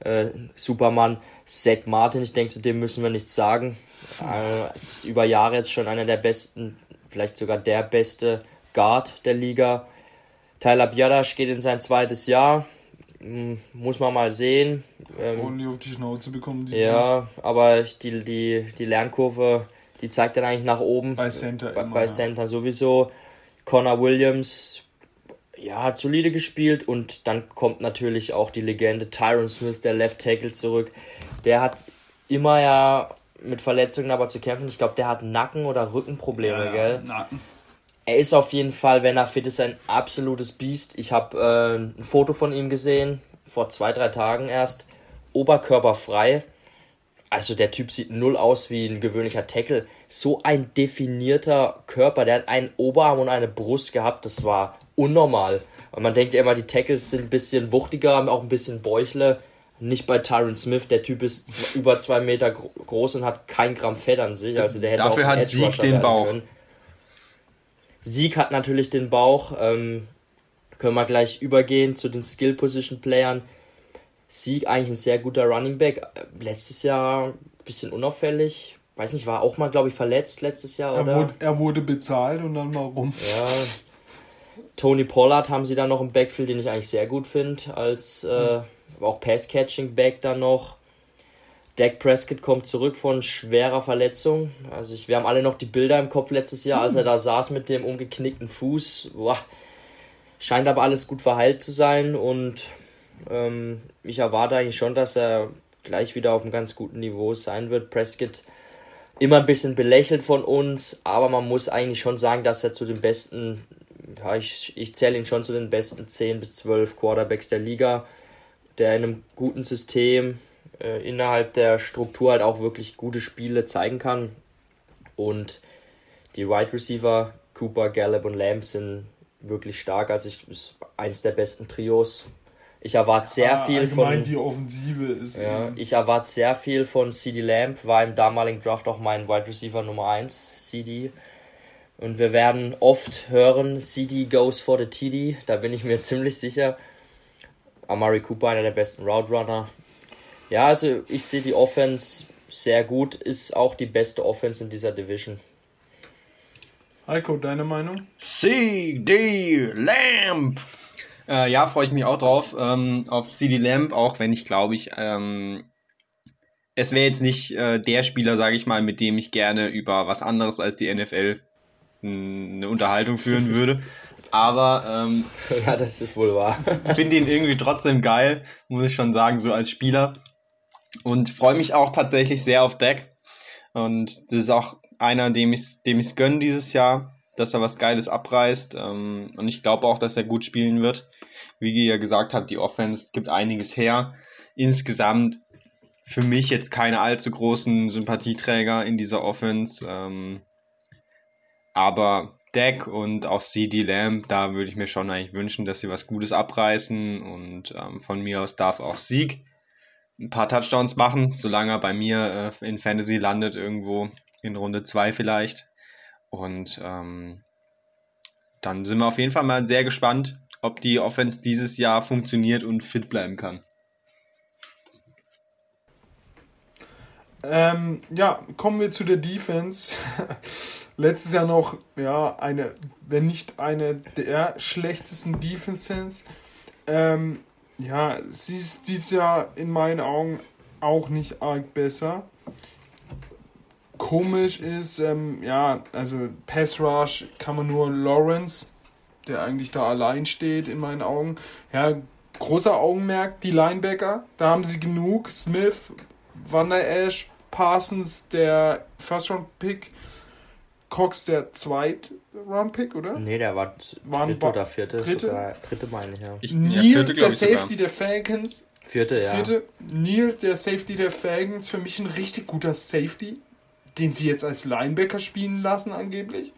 Äh, Superman. Zach Martin, ich denke, zu dem müssen wir nichts sagen. Äh, ist über Jahre jetzt schon einer der besten, vielleicht sogar der beste Guard der Liga. Tyler Biadasch geht in sein zweites Jahr. Hm, muss man mal sehen. Ähm, Ohne auf die Schnauze bekommen. Ja, Jahr. aber die, die, die Lernkurve, die zeigt dann eigentlich nach oben. Bei Center. Bei, immer, bei Center sowieso. Connor Williams, ja, hat solide gespielt und dann kommt natürlich auch die Legende Tyron Smith, der Left Tackle, zurück. Der hat immer ja mit Verletzungen aber zu kämpfen. Ich glaube, der hat Nacken- oder Rückenprobleme, ja, gell? Nacken er ist auf jeden Fall, wenn er fit ist, ein absolutes Biest. Ich habe äh, ein Foto von ihm gesehen, vor zwei, drei Tagen erst. Oberkörperfrei. Also der Typ sieht null aus wie ein gewöhnlicher Tackle. So ein definierter Körper. Der hat einen Oberarm und eine Brust gehabt. Das war unnormal. Und man denkt ja immer, die Tackles sind ein bisschen wuchtiger, haben auch ein bisschen Bäuchle. Nicht bei Tyron Smith, der Typ ist über zwei Meter groß und hat kein Gramm Fett an sich. Also der hätte Dafür hat Sieg den Bauch. Können. Sieg hat natürlich den Bauch. Ähm, können wir gleich übergehen zu den Skill Position Playern. Sieg eigentlich ein sehr guter Running Back. Letztes Jahr ein bisschen unauffällig. Weiß nicht, war auch mal, glaube ich, verletzt letztes Jahr, er oder? Wurde, er wurde bezahlt und dann mal rum. Ja. Tony Pollard haben sie dann noch im Backfield, den ich eigentlich sehr gut finde, als äh, mhm. auch Pass-Catching-Back dann noch. Dak Prescott kommt zurück von schwerer Verletzung. Also ich, wir haben alle noch die Bilder im Kopf letztes Jahr, als er da saß mit dem umgeknickten Fuß. Boah. Scheint aber alles gut verheilt zu sein und ähm, ich erwarte eigentlich schon, dass er gleich wieder auf einem ganz guten Niveau sein wird. Prescott immer ein bisschen belächelt von uns, aber man muss eigentlich schon sagen, dass er zu den besten, ja, ich, ich zähle ihn schon zu den besten 10 bis 12 Quarterbacks der Liga, der in einem guten System äh, innerhalb der Struktur halt auch wirklich gute Spiele zeigen kann. Und die Wide Receiver, Cooper, Gallup und Lamb sind wirklich stark. Also ich ist eins der besten Trios ich erwarte sehr ah, viel von. die Offensive ist. Ja, ich erwarte sehr viel von CD Lamb, war im damaligen Draft auch mein Wide Receiver Nummer 1, CD. Und wir werden oft hören, CD goes for the TD, da bin ich mir ziemlich sicher. Amari Cooper, einer der besten Route Runner. Ja, also ich sehe die Offense sehr gut, ist auch die beste Offense in dieser Division. Heiko, deine Meinung? CD Lamb! Äh, ja, freue ich mich auch drauf. Ähm, auf CD Lamb, auch wenn ich glaube ich, ähm, es wäre jetzt nicht äh, der Spieler, sage ich mal, mit dem ich gerne über was anderes als die NFL eine Unterhaltung führen würde. Aber ähm, ja, das ist wohl wahr. finde ihn irgendwie trotzdem geil, muss ich schon sagen, so als Spieler. Und freue mich auch tatsächlich sehr auf Deck. Und das ist auch einer, dem ich es dem gönne dieses Jahr dass er was Geiles abreißt. Ähm, und ich glaube auch, dass er gut spielen wird. Wie ihr gesagt habt, die Offense gibt einiges her. Insgesamt für mich jetzt keine allzu großen Sympathieträger in dieser Offense. Ähm, aber Deck und auch CD Lamb, da würde ich mir schon eigentlich wünschen, dass sie was Gutes abreißen. Und ähm, von mir aus darf auch Sieg ein paar Touchdowns machen, solange er bei mir äh, in Fantasy landet, irgendwo in Runde 2 vielleicht. Und ähm, dann sind wir auf jeden Fall mal sehr gespannt, ob die Offense dieses Jahr funktioniert und fit bleiben kann. Ähm, ja, kommen wir zu der Defense. Letztes Jahr noch, ja, eine, wenn nicht eine der schlechtesten Defenses. Ähm, ja, sie ist dieses Jahr in meinen Augen auch nicht arg besser komisch ist, ähm, ja, also Pass Rush kann man nur Lawrence, der eigentlich da allein steht in meinen Augen. Ja, großer Augenmerk, die Linebacker, da haben sie genug. Smith, Van der Esch, Parsons, der First Round Pick, Cox, der Zweit Round Pick, oder? Nee, der war dritte oder vierte. Dritte, sogar, dritte meine ich, ja. Ich, Neil, ja, vierte, der Safety sogar. der Falcons. Vierte, ja. Vierte. Neil, der Safety der Falcons, für mich ein richtig guter Safety den sie jetzt als Linebacker spielen lassen, angeblich.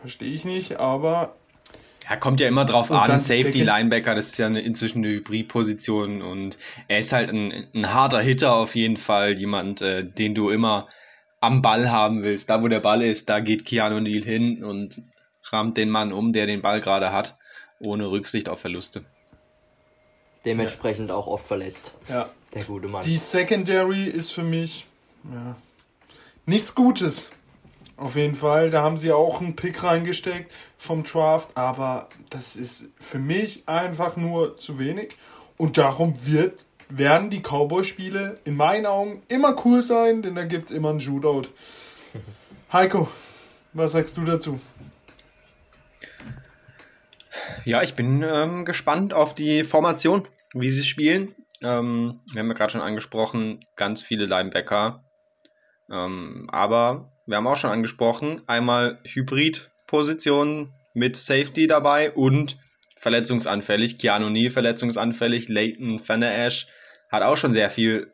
Verstehe ich nicht, aber. Ja, kommt ja immer drauf an. Safety Linebacker, das ist ja eine, inzwischen eine Hybridposition und er ist halt ein, ein harter Hitter auf jeden Fall. Jemand, äh, den du immer am Ball haben willst. Da, wo der Ball ist, da geht Keanu Neal hin und rammt den Mann um, der den Ball gerade hat, ohne Rücksicht auf Verluste. Dementsprechend ja. auch oft verletzt. Ja. Der gute Mann. Die Secondary ist für mich, ja, nichts Gutes. Auf jeden Fall. Da haben sie auch einen Pick reingesteckt vom Draft, aber das ist für mich einfach nur zu wenig. Und darum wird, werden die Cowboy-Spiele in meinen Augen immer cool sein, denn da gibt es immer einen Shootout. Heiko, was sagst du dazu? Ja, ich bin ähm, gespannt auf die Formation, wie sie spielen. Ähm, wir haben ja gerade schon angesprochen, ganz viele Linebacker, ähm, aber wir haben auch schon angesprochen, einmal Hybrid-Positionen mit Safety dabei und verletzungsanfällig. Keanu Nie verletzungsanfällig. Leighton Van Der Esch hat auch schon sehr viel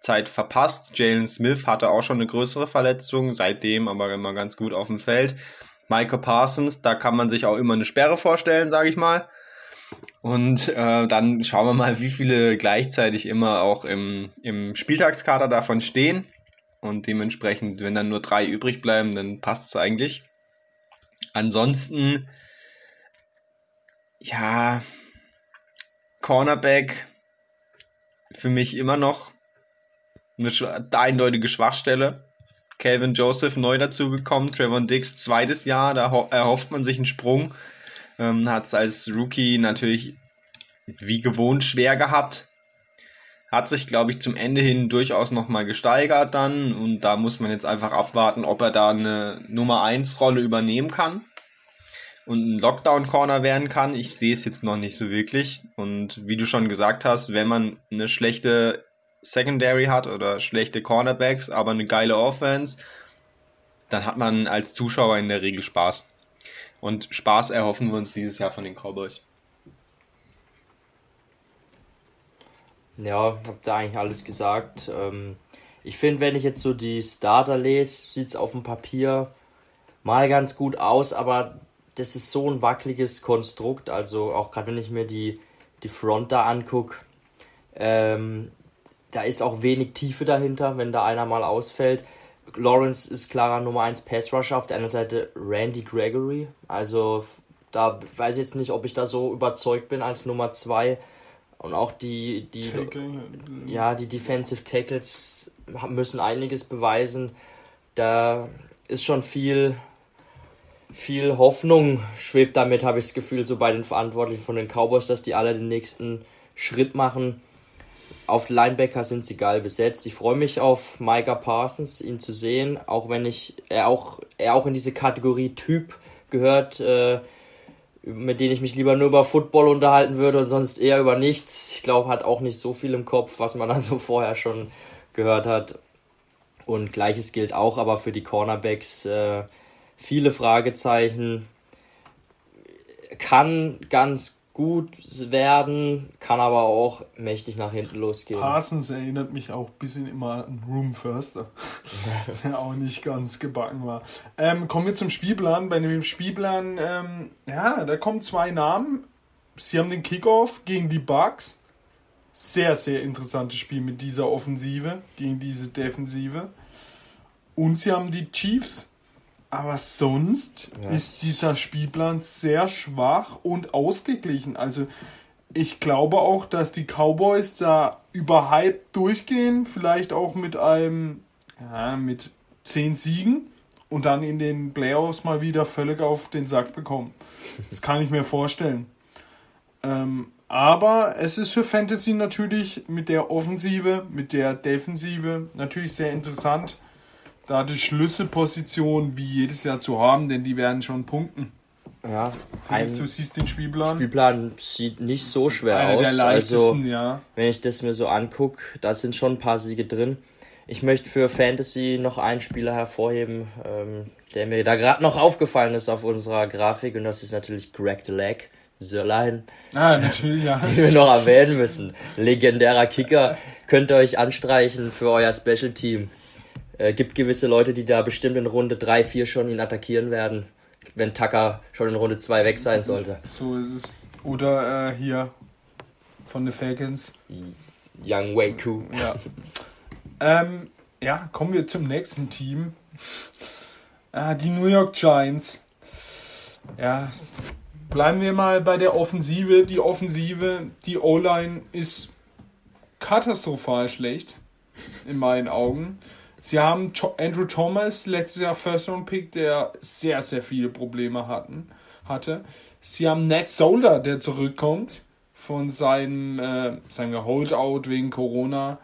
Zeit verpasst. Jalen Smith hatte auch schon eine größere Verletzung, seitdem aber immer ganz gut auf dem Feld. Michael Parsons, da kann man sich auch immer eine Sperre vorstellen, sage ich mal. Und äh, dann schauen wir mal, wie viele gleichzeitig immer auch im, im Spieltagskader davon stehen. Und dementsprechend, wenn dann nur drei übrig bleiben, dann passt es eigentlich. Ansonsten, ja, Cornerback für mich immer noch eine eindeutige Schwachstelle. Calvin Joseph neu dazugekommen, Trevor Dix zweites Jahr, da erhofft man sich einen Sprung. Ähm, Hat es als Rookie natürlich wie gewohnt schwer gehabt. Hat sich, glaube ich, zum Ende hin durchaus nochmal gesteigert dann. Und da muss man jetzt einfach abwarten, ob er da eine Nummer 1 Rolle übernehmen kann und ein Lockdown-Corner werden kann. Ich sehe es jetzt noch nicht so wirklich. Und wie du schon gesagt hast, wenn man eine schlechte Secondary hat oder schlechte Cornerbacks, aber eine geile Offense, dann hat man als Zuschauer in der Regel Spaß. Und Spaß erhoffen wir uns dieses Jahr von den Cowboys. Ja, habt ihr eigentlich alles gesagt. Ähm, ich finde, wenn ich jetzt so die Starter lese, sieht es auf dem Papier mal ganz gut aus, aber das ist so ein wackeliges Konstrukt. Also auch gerade wenn ich mir die, die Front da angucke, ähm, da ist auch wenig Tiefe dahinter, wenn da einer mal ausfällt. Lawrence ist klarer Nummer 1 Pass Rusher, auf der anderen Seite Randy Gregory. Also da weiß ich jetzt nicht, ob ich da so überzeugt bin als Nummer 2. Und auch die, die, ja, die Defensive Tackles müssen einiges beweisen. Da ist schon viel, viel Hoffnung schwebt damit, habe ich das Gefühl, so bei den Verantwortlichen von den Cowboys, dass die alle den nächsten Schritt machen. Auf Linebacker sind sie geil besetzt. Ich freue mich auf Micah Parsons, ihn zu sehen, auch wenn ich er auch er auch in diese Kategorie Typ gehört, äh, mit denen ich mich lieber nur über Football unterhalten würde und sonst eher über nichts. Ich glaube, hat auch nicht so viel im Kopf, was man da so vorher schon gehört hat. Und gleiches gilt auch aber für die Cornerbacks. Äh, viele Fragezeichen. Kann ganz gut werden, kann aber auch mächtig nach hinten losgehen. Parsons erinnert mich auch ein bisschen immer an Room Förster, der auch nicht ganz gebacken war. Ähm, kommen wir zum Spielplan. Bei dem Spielplan, ähm, ja, da kommen zwei Namen. Sie haben den Kickoff gegen die Bucks. Sehr, sehr interessantes Spiel mit dieser Offensive gegen diese Defensive. Und sie haben die Chiefs aber sonst ja. ist dieser Spielplan sehr schwach und ausgeglichen. Also ich glaube auch, dass die Cowboys da überhyped durchgehen, vielleicht auch mit einem, ja, mit zehn Siegen und dann in den Playoffs mal wieder völlig auf den Sack bekommen. Das kann ich mir vorstellen. Ähm, aber es ist für Fantasy natürlich mit der Offensive, mit der Defensive natürlich sehr interessant da die Schlüsselposition wie jedes Jahr zu haben, denn die werden schon punkten. Ja, Felix, du siehst den Spielplan. Spielplan sieht nicht so schwer Einer aus. Der leichtesten, also, ja. Wenn ich das mir so angucke, da sind schon ein paar Siege drin. Ich möchte für Fantasy noch einen Spieler hervorheben, ähm, der mir da gerade noch aufgefallen ist auf unserer Grafik und das ist natürlich Greg the Leg. Sörlein. Ah, natürlich, ja. Den wir noch erwähnen müssen. Legendärer Kicker. Könnt ihr euch anstreichen für euer Special Team. Äh, gibt gewisse Leute, die da bestimmt in Runde 3, 4 schon ihn attackieren werden, wenn Tucker schon in Runde 2 weg sein sollte. So ist es. Oder äh, hier von den Falcons. Young Waku. Ja. ähm, ja, kommen wir zum nächsten Team. Ah, die New York Giants. Ja, bleiben wir mal bei der Offensive. Die Offensive, die O-Line ist katastrophal schlecht. In meinen Augen. Sie haben Andrew Thomas, letztes Jahr First Round Pick, der sehr, sehr viele Probleme hatten, hatte. Sie haben Ned Solder, der zurückkommt von seinem, äh, wir, Holdout wegen Corona.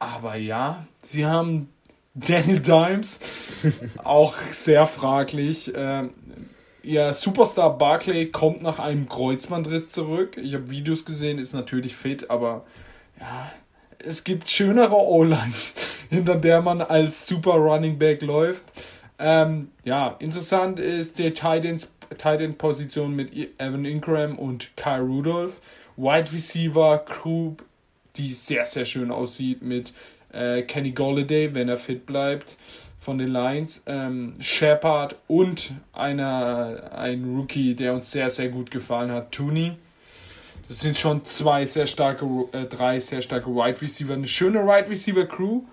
Aber ja, sie haben Daniel Dimes, auch sehr fraglich. Äh, ihr Superstar Barclay kommt nach einem Kreuzbandriss zurück. Ich habe Videos gesehen, ist natürlich fit, aber ja, es gibt schönere O-Lines, hinter der man als Super Running Back läuft. Ähm, ja, interessant ist die Tight End Position mit Evan Ingram und Kyle Rudolph. Wide Receiver Group, die sehr, sehr schön aussieht mit äh, Kenny Golladay, wenn er fit bleibt, von den Lions. Ähm, Shepard und einer, ein Rookie, der uns sehr, sehr gut gefallen hat, Tooney. Das sind schon zwei sehr starke, äh, drei sehr starke Wide Receiver, eine schöne Wide Receiver Crew.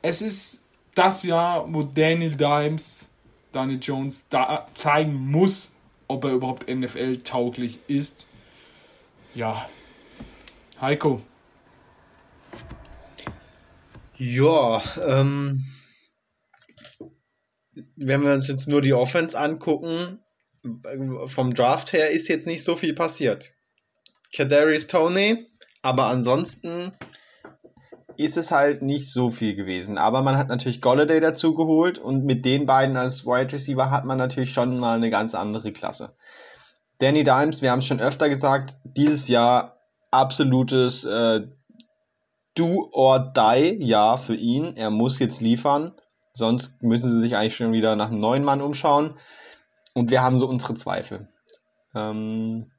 Es ist das Jahr, wo Daniel Dimes, Daniel Jones da zeigen muss, ob er überhaupt NFL tauglich ist. Ja. Heiko. Ja, ähm, wenn wir uns jetzt nur die Offense angucken, vom Draft her ist jetzt nicht so viel passiert. Kadarius Tony, aber ansonsten ist es halt nicht so viel gewesen. Aber man hat natürlich Golladay dazu geholt und mit den beiden als Wide Receiver hat man natürlich schon mal eine ganz andere Klasse. Danny Dimes, wir haben es schon öfter gesagt, dieses Jahr absolutes äh, Do or Die Jahr für ihn. Er muss jetzt liefern. Sonst müssen sie sich eigentlich schon wieder nach einem neuen Mann umschauen. Und wir haben so unsere Zweifel. Ähm,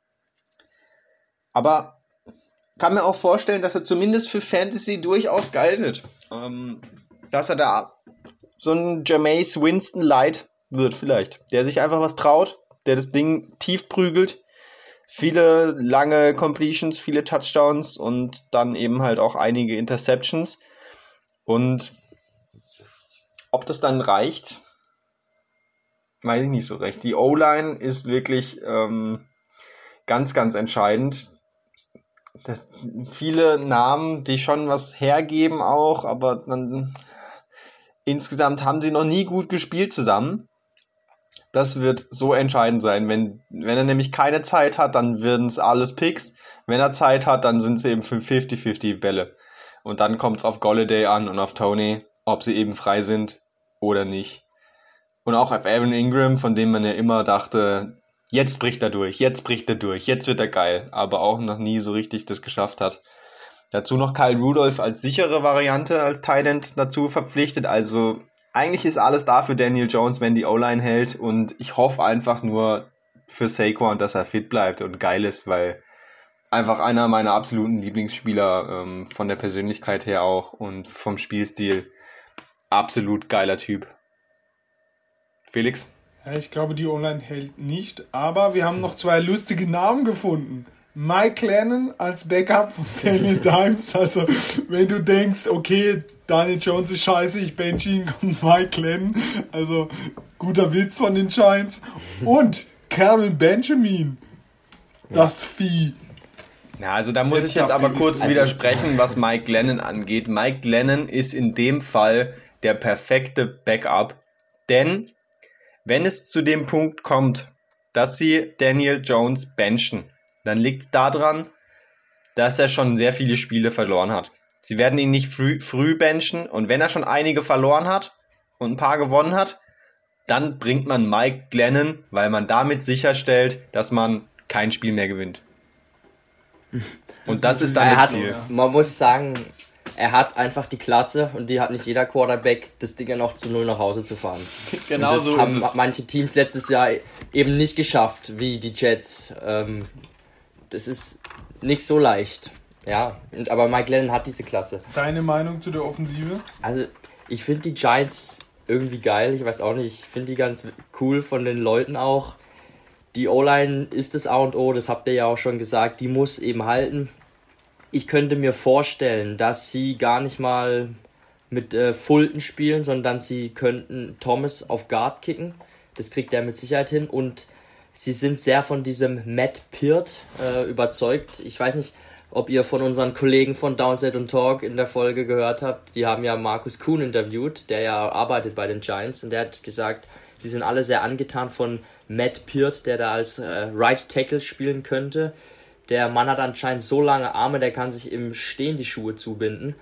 aber kann mir auch vorstellen, dass er zumindest für Fantasy durchaus geil wird. Ähm, dass er da so ein Jameis Winston Light wird vielleicht. Der sich einfach was traut, der das Ding tief prügelt. Viele lange Completions, viele Touchdowns und dann eben halt auch einige Interceptions. Und ob das dann reicht, weiß ich nicht so recht. Die O-Line ist wirklich ähm, ganz, ganz entscheidend. Das, viele Namen, die schon was hergeben auch, aber dann insgesamt haben sie noch nie gut gespielt zusammen. Das wird so entscheidend sein. Wenn, wenn er nämlich keine Zeit hat, dann werden es alles Picks. Wenn er Zeit hat, dann sind es eben für 50-50 Bälle. Und dann kommt es auf Golladay an und auf Tony, ob sie eben frei sind oder nicht. Und auch auf Evan Ingram, von dem man ja immer dachte, jetzt bricht er durch, jetzt bricht er durch, jetzt wird er geil, aber auch noch nie so richtig das geschafft hat. Dazu noch Kyle Rudolph als sichere Variante als Thailand dazu verpflichtet. Also eigentlich ist alles da für Daniel Jones, wenn die O-Line hält. Und ich hoffe einfach nur für Saquon, dass er fit bleibt und geil ist, weil einfach einer meiner absoluten Lieblingsspieler ähm, von der Persönlichkeit her auch und vom Spielstil absolut geiler Typ. Felix? Ja, ich glaube, die Online hält nicht, aber wir haben noch zwei lustige Namen gefunden. Mike Lennon als Backup von Daniel Dimes. Also, wenn du denkst, okay, Daniel Jones ist scheiße, ich bench ihn, kommt Mike Lennon. Also, guter Witz von den Giants. Und Karen Benjamin. Das Vieh. Ja, also da muss ich jetzt aber kurz widersprechen, was Mike Lennon angeht. Mike Lennon ist in dem Fall der perfekte Backup, denn wenn es zu dem Punkt kommt, dass sie Daniel Jones benchen, dann liegt es daran, dass er schon sehr viele Spiele verloren hat. Sie werden ihn nicht früh, früh benchen und wenn er schon einige verloren hat und ein paar gewonnen hat, dann bringt man Mike Glennon, weil man damit sicherstellt, dass man kein Spiel mehr gewinnt. Und das, ist dann das hat, Ziel. Man muss sagen, er hat einfach die Klasse und die hat nicht jeder Quarterback, das Ding ja noch zu null nach Hause zu fahren. Genau so haben ist es. manche Teams letztes Jahr eben nicht geschafft, wie die Jets. Ähm, das ist nicht so leicht. Ja, aber Mike Lennon hat diese Klasse. Deine Meinung zu der Offensive? Also, ich finde die Giants irgendwie geil. Ich weiß auch nicht, ich finde die ganz cool von den Leuten auch. Die O-Line ist das A und O, das habt ihr ja auch schon gesagt. Die muss eben halten ich könnte mir vorstellen, dass sie gar nicht mal mit äh, Fulton spielen, sondern sie könnten Thomas auf Guard kicken. Das kriegt er mit Sicherheit hin. Und sie sind sehr von diesem Matt Peart äh, überzeugt. Ich weiß nicht, ob ihr von unseren Kollegen von Downset und Talk in der Folge gehört habt. Die haben ja Markus Kuhn interviewt, der ja arbeitet bei den Giants. Und der hat gesagt, sie sind alle sehr angetan von Matt Peart, der da als äh, Right Tackle spielen könnte. Der Mann hat anscheinend so lange Arme, der kann sich im Stehen die Schuhe zubinden.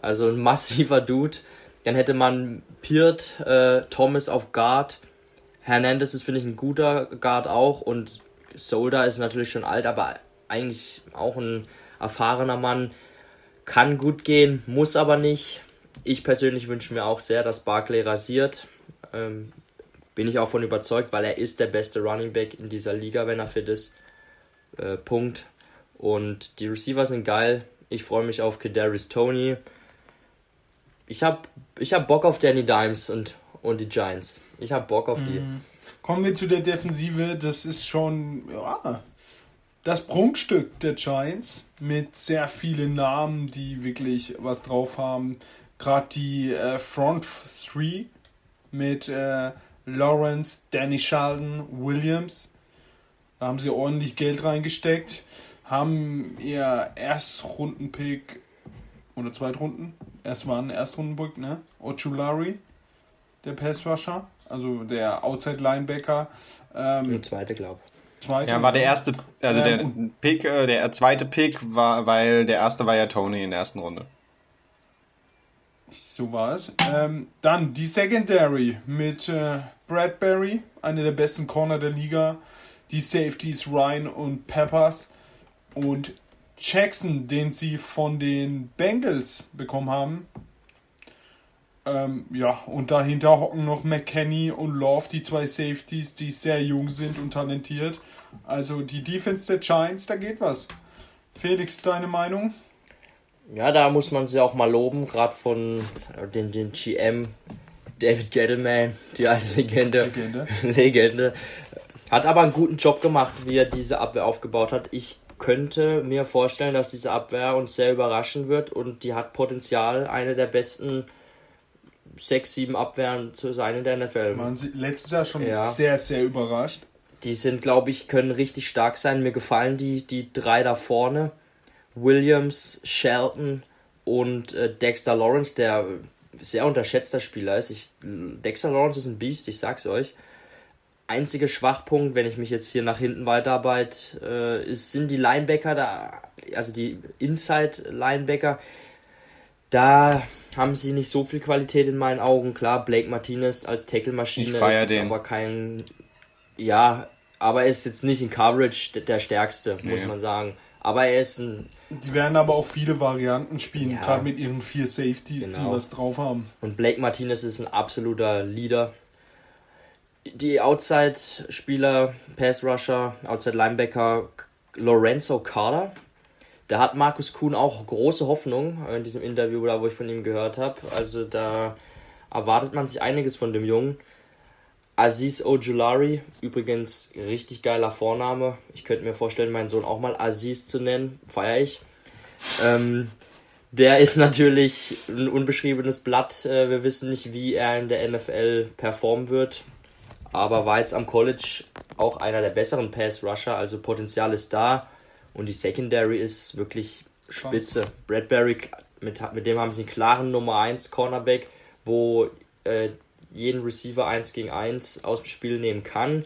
Also ein massiver Dude. Dann hätte man Peart, äh, Thomas auf Guard. Hernandez ist, finde ich, ein guter Guard auch. Und Solda ist natürlich schon alt, aber eigentlich auch ein erfahrener Mann. Kann gut gehen, muss aber nicht. Ich persönlich wünsche mir auch sehr, dass Barclay rasiert. Ähm, bin ich auch von überzeugt, weil er ist der beste Running Back in dieser Liga, wenn er fit ist. Äh, Punkt. Und die Receiver sind geil. Ich freue mich auf Kadarius Tony. Ich habe ich hab Bock auf Danny Dimes und, und die Giants. Ich habe Bock auf die. Mhm. Kommen wir zu der Defensive. Das ist schon, ja, das Prunkstück der Giants mit sehr vielen Namen, die wirklich was drauf haben. Gerade die äh, Front Three mit äh, Lawrence, Danny Sheldon, Williams. Da haben sie ordentlich Geld reingesteckt. Haben ihr Erstrundenpick oder Zweitrunden. Erst war ein Erstrundenpick, ne? Ochulari, der Passrusher, also der Outside Linebacker. Ähm, Der zweite, glaube Zweite, ja, war der erste, also ähm, der Pick, äh, der zweite Pick war, weil der erste war ja Tony in der ersten Runde. So war es. Ähm, dann die Secondary mit äh, Bradbury, einer der besten Corner der Liga. Die Safeties Ryan und Peppers. Und Jackson, den sie von den Bengals bekommen haben. Ähm, ja, und dahinter hocken noch McKenney und Love, die zwei Safeties, die sehr jung sind und talentiert. Also die Defense der Giants, da geht was. Felix, deine Meinung? Ja, da muss man sie auch mal loben, gerade von äh, den, den GM David Gettleman, die alte Legende. Legende. Legende. Hat aber einen guten Job gemacht, wie er diese Abwehr aufgebaut hat. Ich könnte mir vorstellen, dass diese Abwehr uns sehr überraschen wird und die hat Potenzial, eine der besten sechs, sieben Abwehren zu sein in der NFL. Man sie letztes Jahr schon ja. sehr, sehr überrascht. Die sind, glaube ich, können richtig stark sein. Mir gefallen die, die drei da vorne. Williams, Shelton und äh, Dexter Lawrence, der sehr unterschätzter Spieler ist. Ich, Dexter Lawrence ist ein Biest, ich sag's euch. Einziger Schwachpunkt, wenn ich mich jetzt hier nach hinten weiterarbeite, äh, ist, sind die Linebacker da, also die Inside-Linebacker. Da haben sie nicht so viel Qualität in meinen Augen. Klar, Blake Martinez als Tackle-Maschine ist den. aber kein. Ja, aber er ist jetzt nicht in Coverage der stärkste, muss nee. man sagen. Aber er ist ein. Die werden aber auch viele Varianten spielen, ja, gerade mit ihren vier Safeties, genau. die was drauf haben. Und Blake Martinez ist ein absoluter Leader. Die Outside-Spieler, Pass-Rusher, Outside-Linebacker, Lorenzo Carter. Da hat Markus Kuhn auch große Hoffnung in diesem Interview, da wo ich von ihm gehört habe. Also da erwartet man sich einiges von dem Jungen. Aziz Ojulari, übrigens richtig geiler Vorname. Ich könnte mir vorstellen, meinen Sohn auch mal Aziz zu nennen. Feier ich. Ähm, der ist natürlich ein unbeschriebenes Blatt. Äh, wir wissen nicht, wie er in der NFL performen wird. Aber war jetzt am College auch einer der besseren Pass-Rusher. Also Potenzial ist da. Und die Secondary ist wirklich spitze. Bradbury, mit, mit dem haben sie einen klaren Nummer 1 Cornerback, wo äh, jeden Receiver 1 gegen 1 aus dem Spiel nehmen kann.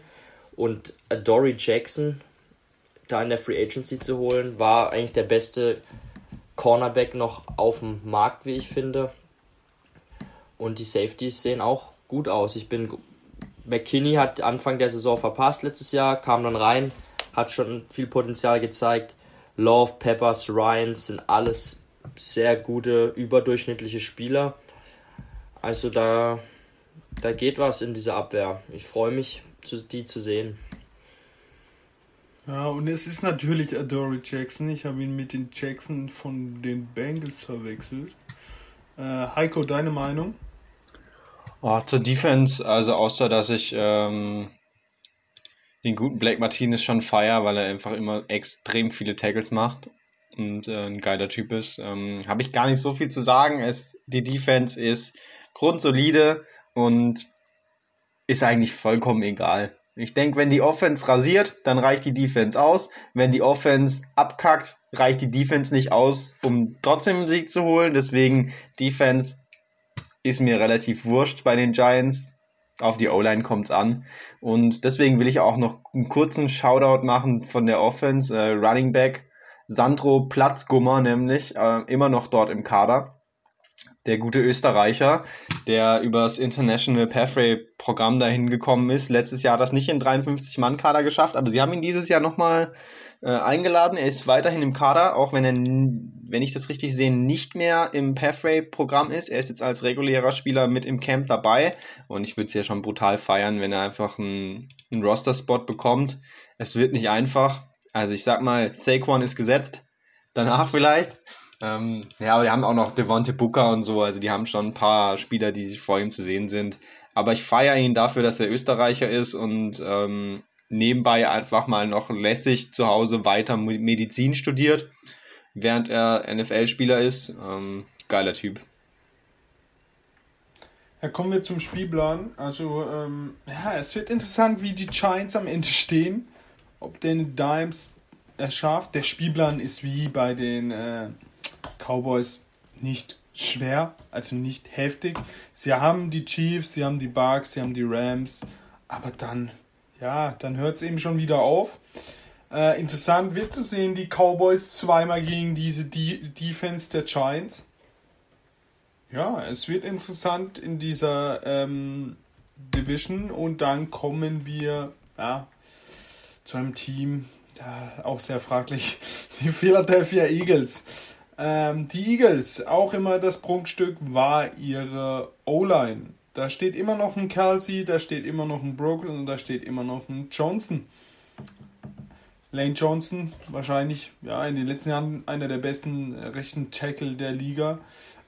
Und Dory Jackson da in der Free Agency zu holen, war eigentlich der beste Cornerback noch auf dem Markt, wie ich finde. Und die Safeties sehen auch gut aus. Ich bin. McKinney hat Anfang der Saison verpasst letztes Jahr, kam dann rein, hat schon viel Potenzial gezeigt. Love, Peppers, Ryan sind alles sehr gute, überdurchschnittliche Spieler. Also da da geht was in dieser Abwehr. Ich freue mich, die zu sehen. Ja, und es ist natürlich Adore Jackson. Ich habe ihn mit den Jackson von den Bengals verwechselt. Äh, Heiko, deine Meinung? Oh, zur Defense, also außer dass ich ähm, den guten Blake Martinez schon feier, weil er einfach immer extrem viele Tackles macht und äh, ein geiler Typ ist, ähm, habe ich gar nicht so viel zu sagen. Es, die Defense ist grundsolide, und ist eigentlich vollkommen egal. Ich denke, wenn die Offense rasiert, dann reicht die Defense aus. Wenn die Offense abkackt, reicht die Defense nicht aus, um trotzdem einen Sieg zu holen. Deswegen Defense ist mir relativ wurscht bei den Giants. Auf die O-Line kommt es an. Und deswegen will ich auch noch einen kurzen Shoutout machen von der Offense. Äh, Running Back Sandro Platzgummer nämlich, äh, immer noch dort im Kader der gute Österreicher, der übers International Pathway Programm dahin gekommen ist. Letztes Jahr hat das nicht in 53-Mann-Kader geschafft, aber sie haben ihn dieses Jahr nochmal äh, eingeladen. Er ist weiterhin im Kader, auch wenn er, wenn ich das richtig sehe, nicht mehr im Pathway-Programm ist. Er ist jetzt als regulärer Spieler mit im Camp dabei und ich würde es ja schon brutal feiern, wenn er einfach einen, einen Roster-Spot bekommt. Es wird nicht einfach. Also ich sag mal, Saquon ist gesetzt. Danach vielleicht. Ähm, ja, aber die haben auch noch Devonte Booker und so, also die haben schon ein paar Spieler, die vor ihm zu sehen sind. Aber ich feiere ihn dafür, dass er Österreicher ist und ähm, nebenbei einfach mal noch lässig zu Hause weiter Medizin studiert, während er NFL-Spieler ist. Ähm, geiler Typ. Ja, kommen wir zum Spielplan. Also, ähm, ja, es wird interessant, wie die Giants am Ende stehen. Ob den Dimes es. Der Spielplan ist wie bei den äh, Cowboys nicht schwer, also nicht heftig. Sie haben die Chiefs, sie haben die Bucks, sie haben die Rams, aber dann, ja, dann hört es eben schon wieder auf. Äh, interessant wird zu sehen, die Cowboys zweimal gegen diese De Defense der Giants. Ja, es wird interessant in dieser ähm, Division und dann kommen wir ja, zu einem Team, ja, auch sehr fraglich, die Philadelphia Eagles. Ähm, die Eagles, auch immer das Prunkstück war ihre O-Line. Da steht immer noch ein Kelsey, da steht immer noch ein Brooklyn und da steht immer noch ein Johnson. Lane Johnson, wahrscheinlich ja, in den letzten Jahren einer der besten rechten Tackle der Liga.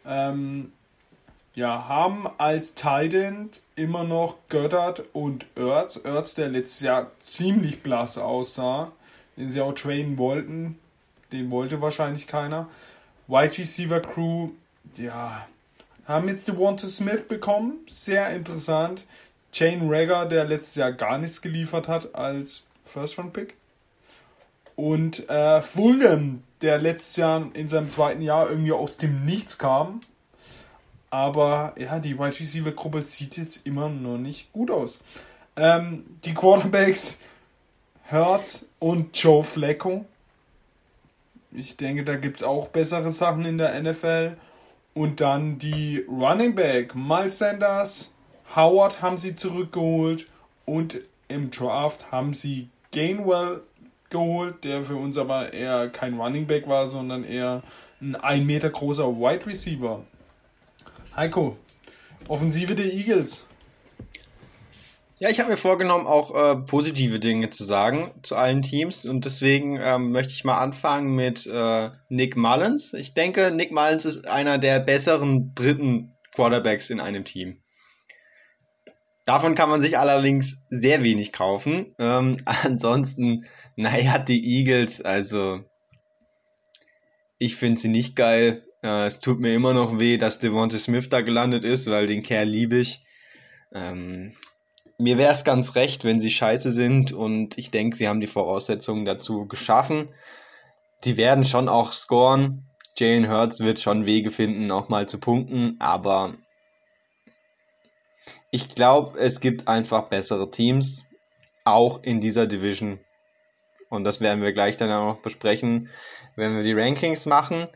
Ähm, ja, haben als Titan immer noch Göttert und Ertz. Ertz, der letztes Jahr ziemlich blass aussah, den sie auch trainen wollten. Den wollte wahrscheinlich keiner. Wide Receiver Crew, ja, haben jetzt Devonta Smith bekommen, sehr interessant. Jane Rager, der letztes Jahr gar nichts geliefert hat als First-Round-Pick. Und äh, Fulham, der letztes Jahr in seinem zweiten Jahr irgendwie aus dem Nichts kam. Aber ja, die Wide Receiver Gruppe sieht jetzt immer noch nicht gut aus. Ähm, die Quarterbacks Hertz und Joe Flacco ich denke, da gibt es auch bessere Sachen in der NFL. Und dann die Running Back, Miles Sanders, Howard haben sie zurückgeholt und im Draft haben sie Gainwell geholt, der für uns aber eher kein Running Back war, sondern eher ein 1 Meter großer Wide Receiver. Heiko, Offensive der Eagles. Ja, ich habe mir vorgenommen, auch äh, positive Dinge zu sagen zu allen Teams und deswegen ähm, möchte ich mal anfangen mit äh, Nick Mullins. Ich denke, Nick Mullins ist einer der besseren dritten Quarterbacks in einem Team. Davon kann man sich allerdings sehr wenig kaufen. Ähm, ansonsten, naja, die Eagles, also ich finde sie nicht geil. Äh, es tut mir immer noch weh, dass Devonta Smith da gelandet ist, weil den Kerl liebe ich. Ähm, mir wäre es ganz recht, wenn sie scheiße sind und ich denke, sie haben die Voraussetzungen dazu geschaffen. Die werden schon auch scoren. Jalen Hurts wird schon Wege finden, auch mal zu punkten, aber ich glaube, es gibt einfach bessere Teams, auch in dieser Division. Und das werden wir gleich dann auch noch besprechen, wenn wir die Rankings machen.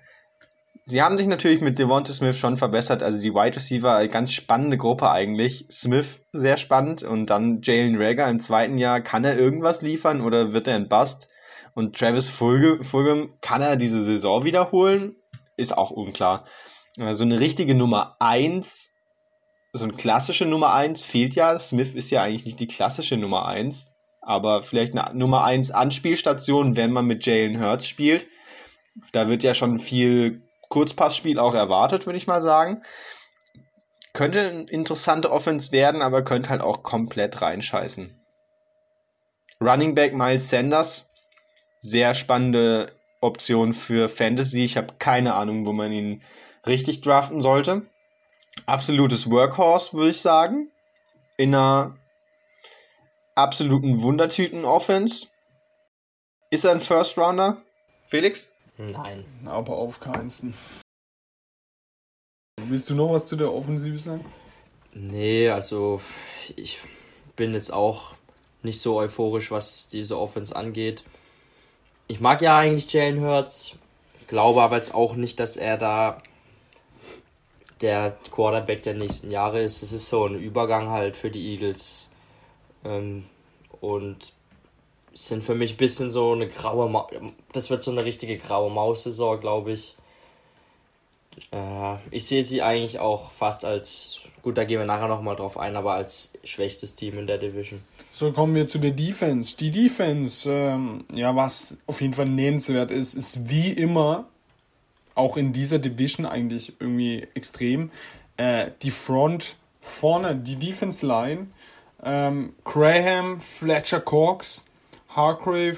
Sie haben sich natürlich mit Devonta Smith schon verbessert. Also die Wide Receiver, ganz spannende Gruppe eigentlich. Smith sehr spannend und dann Jalen Rager im zweiten Jahr. Kann er irgendwas liefern oder wird er ein Bust? Und Travis Fulgham, kann er diese Saison wiederholen? Ist auch unklar. So also eine richtige Nummer 1, so eine klassische Nummer 1 fehlt ja. Smith ist ja eigentlich nicht die klassische Nummer 1, aber vielleicht eine Nummer 1 Anspielstation, wenn man mit Jalen Hurts spielt. Da wird ja schon viel Kurzpassspiel auch erwartet, würde ich mal sagen. Könnte eine interessante Offense werden, aber könnte halt auch komplett reinscheißen. Running Back Miles Sanders, sehr spannende Option für Fantasy. Ich habe keine Ahnung, wo man ihn richtig draften sollte. Absolutes Workhorse, würde ich sagen. In einer absoluten Wundertüten-Offense. Ist er ein First Rounder? Felix? Nein. Aber auf keinsten. Willst du noch was zu der Offensive sagen? Nee, also ich bin jetzt auch nicht so euphorisch, was diese Offense angeht. Ich mag ja eigentlich Jalen Hurts, glaube aber jetzt auch nicht, dass er da der Quarterback der nächsten Jahre ist. Es ist so ein Übergang halt für die Eagles. Ähm, und sind für mich ein bisschen so eine graue Ma Das wird so eine richtige graue Maus-Saison, glaube ich. Äh, ich sehe sie eigentlich auch fast als, gut, da gehen wir nachher nochmal drauf ein, aber als schwächstes Team in der Division. So kommen wir zu der Defense. Die Defense, ähm, ja, was auf jeden Fall nennenswert ist, ist wie immer, auch in dieser Division eigentlich irgendwie extrem, äh, die Front vorne, die Defense Line Ähm, Graham, Fletcher Cox, Hargrave,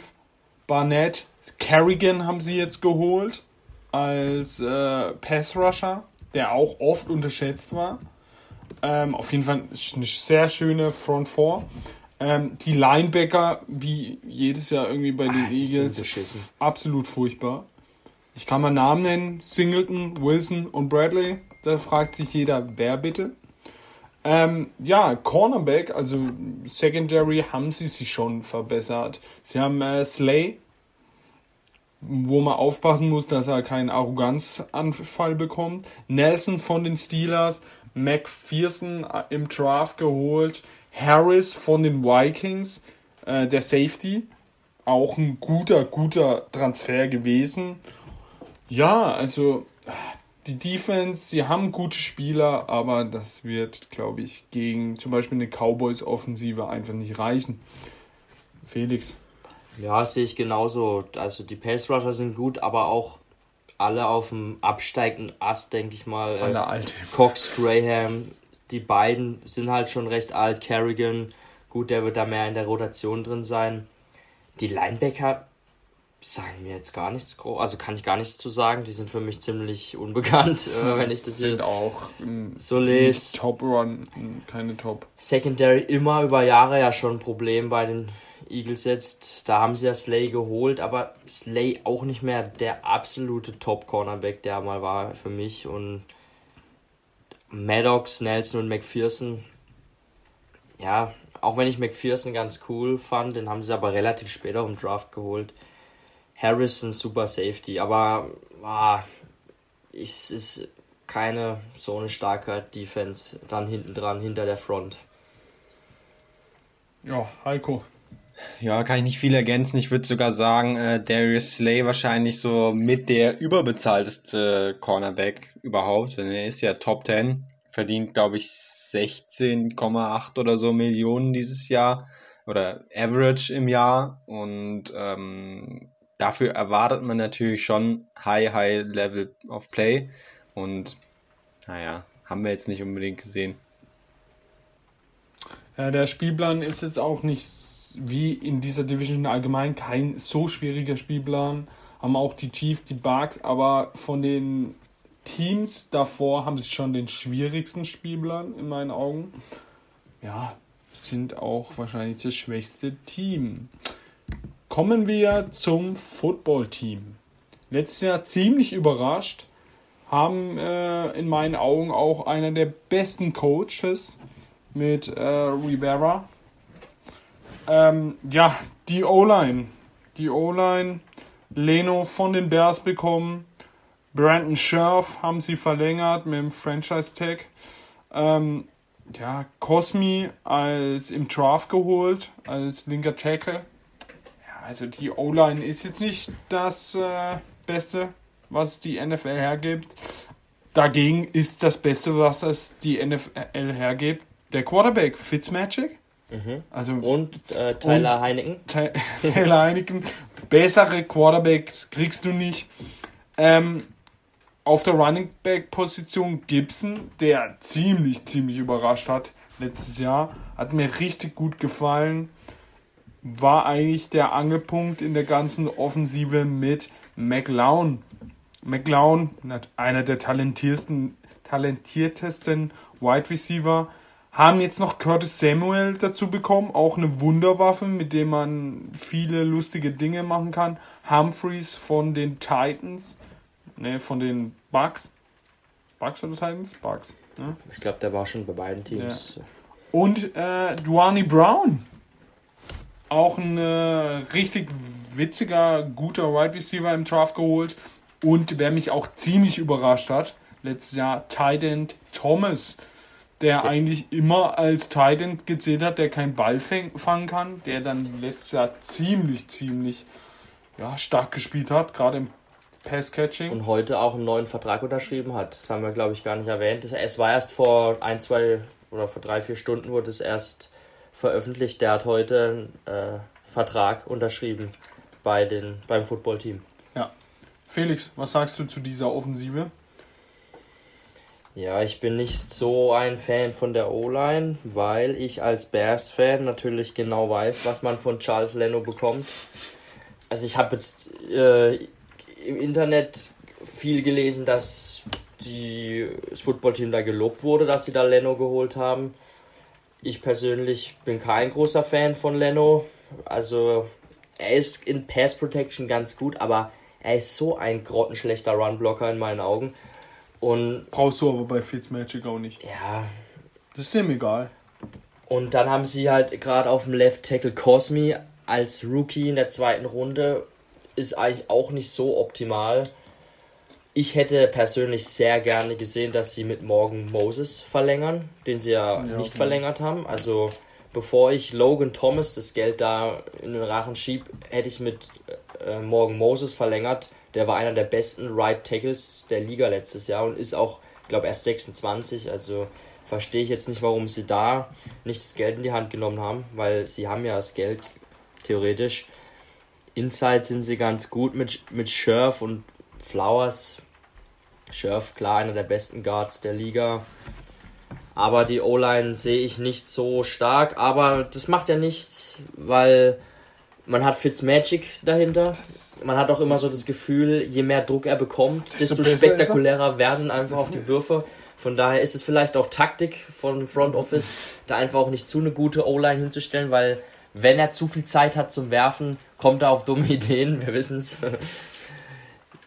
Barnett, Kerrigan haben sie jetzt geholt als äh, Pass Rusher, der auch oft unterschätzt war. Ähm, auf jeden Fall eine sehr schöne Front Four. Ähm, die Linebacker, wie jedes Jahr irgendwie bei den Ah, Eagles, absolut furchtbar. Ich kann mal Namen nennen: Singleton, Wilson und Bradley. Da fragt sich jeder, wer bitte. Ähm, ja, Cornerback, also Secondary, haben sie sich schon verbessert. Sie haben äh, Slay, wo man aufpassen muss, dass er keinen Arroganzanfall bekommt. Nelson von den Steelers, McPherson äh, im Draft geholt, Harris von den Vikings, äh, der Safety, auch ein guter, guter Transfer gewesen. Ja, also die Defense, sie haben gute Spieler, aber das wird, glaube ich, gegen zum Beispiel eine Cowboys-Offensive einfach nicht reichen. Felix. Ja, sehe ich genauso. Also die Pass Rusher sind gut, aber auch alle auf dem absteigenden Ast, denke ich mal. Äh, Alle alte. Cox, Graham, die beiden sind halt schon recht alt. Kerrigan, gut, der wird da mehr in der Rotation drin sein. Die Linebacker sagen mir jetzt gar nichts groß, also kann ich gar nichts zu sagen. Die sind für mich ziemlich unbekannt, äh, wenn ich das sind auch ähm, so lese. Top Run, keine Top. Secondary immer über Jahre ja schon ein Problem bei den Eagles jetzt. Da haben sie ja Slay geholt, aber Slay auch nicht mehr der absolute Top-Cornerback, der mal war für mich. Und Maddox, Nelson und McPherson, ja, auch wenn ich McPherson ganz cool fand, den haben sie aber relativ spät auch im Draft geholt. Harrison, super Safety, aber ah, es ist keine so eine starke Defense dann hinten dran, hinter der Front. Ja, Heiko. Ja, kann ich nicht viel ergänzen. Ich würde sogar sagen, äh, Darius Slay wahrscheinlich so mit der überbezahlteste Cornerback überhaupt. Denn er ist ja Top 10, verdient glaube ich 16,8 oder so Millionen dieses Jahr oder Average im Jahr. Und ähm, dafür erwartet man natürlich schon High, High Level of Play. Und naja, haben wir jetzt nicht unbedingt gesehen. Ja, der Spielplan ist jetzt auch nicht wie in dieser Division allgemein kein so schwieriger Spielplan. Haben auch die Chiefs, die Bucks, aber von den Teams davor haben sie schon den schwierigsten Spielplan in meinen Augen. Ja, sind auch wahrscheinlich das schwächste Team. Kommen wir zum Football-Team. Letztes Jahr ziemlich überrascht, haben äh, in meinen Augen auch einer der besten Coaches mit äh, Rivera. Ähm, ja, die O-Line. Die O-Line. Leno von den Bears bekommen. Brandon Scherf haben sie verlängert mit dem Franchise-Tag. Ähm, ja, Cosmi als im Draft geholt, als linker Tackle. Also die O-Line ist jetzt nicht das äh, Beste, was die NFL hergibt. Dagegen ist das Beste, was es die NFL hergibt, der Quarterback, Fitzmagic. Mhm. Also Und äh, Tyler Und- Heineken. Taylor Heineken, bessere Quarterbacks kriegst du nicht. Ähm, auf der Running Back Position Gibson, der ziemlich, ziemlich überrascht hat letztes Jahr, hat mir richtig gut gefallen. War eigentlich der Angelpunkt in der ganzen Offensive mit McLeod. McLeod, einer der talentiertesten, talentiertesten Wide Receiver, haben jetzt noch Curtis Samuel dazu bekommen, auch eine Wunderwaffe, mit dem man viele lustige Dinge machen kann. Humphreys von den Titans, ne, von den Bucks. Bucks oder Titans? Bucks. Ne? Ich glaube, der war schon bei beiden Teams. Und äh, Duani Brown. Auch ein äh, richtig witziger, guter Wide Receiver im Draft geholt. Und wer mich auch ziemlich überrascht hat, letztes Jahr Titan Thomas, der eigentlich immer als Titan gezählt hat, der keinen Ball fangen kann, der dann letztes Jahr ziemlich, ziemlich ja, stark gespielt hat, gerade im Pass-Catching. Und heute auch einen neuen Vertrag unterschrieben hat. Das haben wir, glaube ich, gar nicht erwähnt. Es war erst vor ein, zwei oder vor drei, vier Stunden wurde es erst veröffentlicht. Der hat heute einen äh, Vertrag unterschrieben bei den, beim Footballteam. Ja. Felix, was sagst du zu dieser Offensive? Ja, ich bin nicht so ein Fan von der O-Line, weil ich als Bears-Fan natürlich genau weiß, was man von Charles Leno bekommt. Also ich habe jetzt äh, im Internet viel gelesen, dass die, das Footballteam da gelobt wurde, dass sie da Leno geholt haben. Ich persönlich bin kein großer Fan von Leno. Also er ist in Pass Protection ganz gut, aber er ist so ein grottenschlechter Runblocker in meinen Augen. Und Brauchst du aber bei Fitzmagic auch nicht. ja, Das ist ihm egal. und dann haben sie halt gerade auf dem Left Tackle Cosmi als Rookie in der zweiten Runde. Ist eigentlich auch nicht so optimal. Ich hätte persönlich sehr gerne gesehen, dass sie mit Morgan Moses verlängern, den sie ja, nicht okay. verlängert haben. Also bevor ich Logan Thomas das Geld da in den Rachen schieb, hätte ich mit äh, Morgan Moses verlängert. Der war einer der besten Right Tackles der Liga letztes Jahr und ist auch, glaube erst 26. Also verstehe ich jetzt nicht, warum sie da nicht das Geld in die Hand genommen haben, weil sie haben ja das Geld theoretisch. Inside sind sie ganz gut mit, mit Scherf und Flowers. Scherf, klar, einer der besten Guards der Liga. Aber die O-Line sehe ich nicht so stark. Aber das macht ja nichts, weil man hat Fitzmagic dahinter. Man hat auch immer so das Gefühl, je mehr Druck er bekommt, Desto er. spektakulärer werden einfach auch die Würfe. Von daher ist es vielleicht auch Taktik von Front Office, da einfach auch nicht zu eine gute O-Line hinzustellen, weil wenn er zu viel Zeit hat zum Werfen, kommt er auf dumme Ideen, wir wissen es.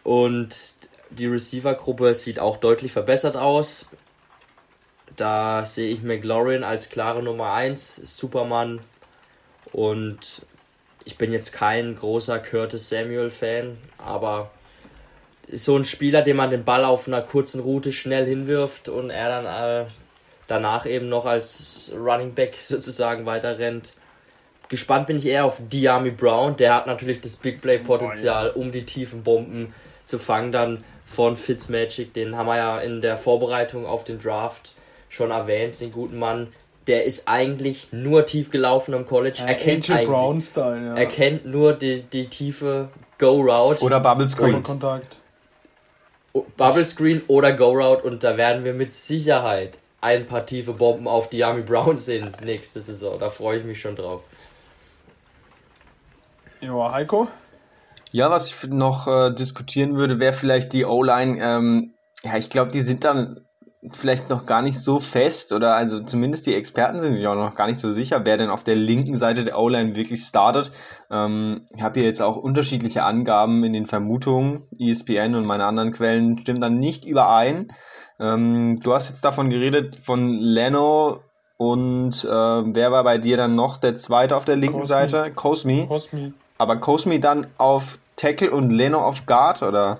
Und die Receiver-Gruppe sieht auch deutlich verbessert aus. Da sehe ich McLaurin als klare Nummer 1, Superman. Und ich bin jetzt kein großer Curtis Samuel-Fan, aber ist so ein Spieler, den man den Ball auf einer kurzen Route schnell hinwirft und er dann äh, danach eben noch als Running Back sozusagen weiter rennt. Gespannt bin ich eher auf Diami Brown, der hat natürlich das Big Play Potenzial, um die tiefen Bomben zu fangen, dann von Fitzmagic, den haben wir ja in der Vorbereitung auf den Draft schon erwähnt, den guten Mann. Der ist eigentlich nur tief gelaufen am College. er kennt eigentlich, Brown-Style, ja. er kennt nur die, die tiefe Go-Route. Oder Bubble Screen. Kontakt. Bubble Screen oder Go Route und da werden wir mit Sicherheit ein paar tiefe Bomben auf Diami Brown sehen nächste Saison. Da freue ich mich schon drauf. Ja, Heiko? Ja, was ich noch äh, diskutieren würde, wäre vielleicht die O-Line. Ähm, ja, ich glaube, die sind dann vielleicht noch gar nicht so fest oder also zumindest die Experten sind sich auch noch gar nicht so sicher, wer denn auf der linken Seite der O-Line wirklich startet. Ähm, ich habe hier jetzt auch unterschiedliche Angaben in den Vermutungen. ESPN und meine anderen Quellen stimmen dann nicht überein. Ähm, du hast jetzt davon geredet, von Leno und äh, wer war bei dir dann noch der zweite auf der linken Cosmi. Seite? Cosmi. Cosmi. Aber Cosmi dann auf Tackle und Leno auf Guard, oder?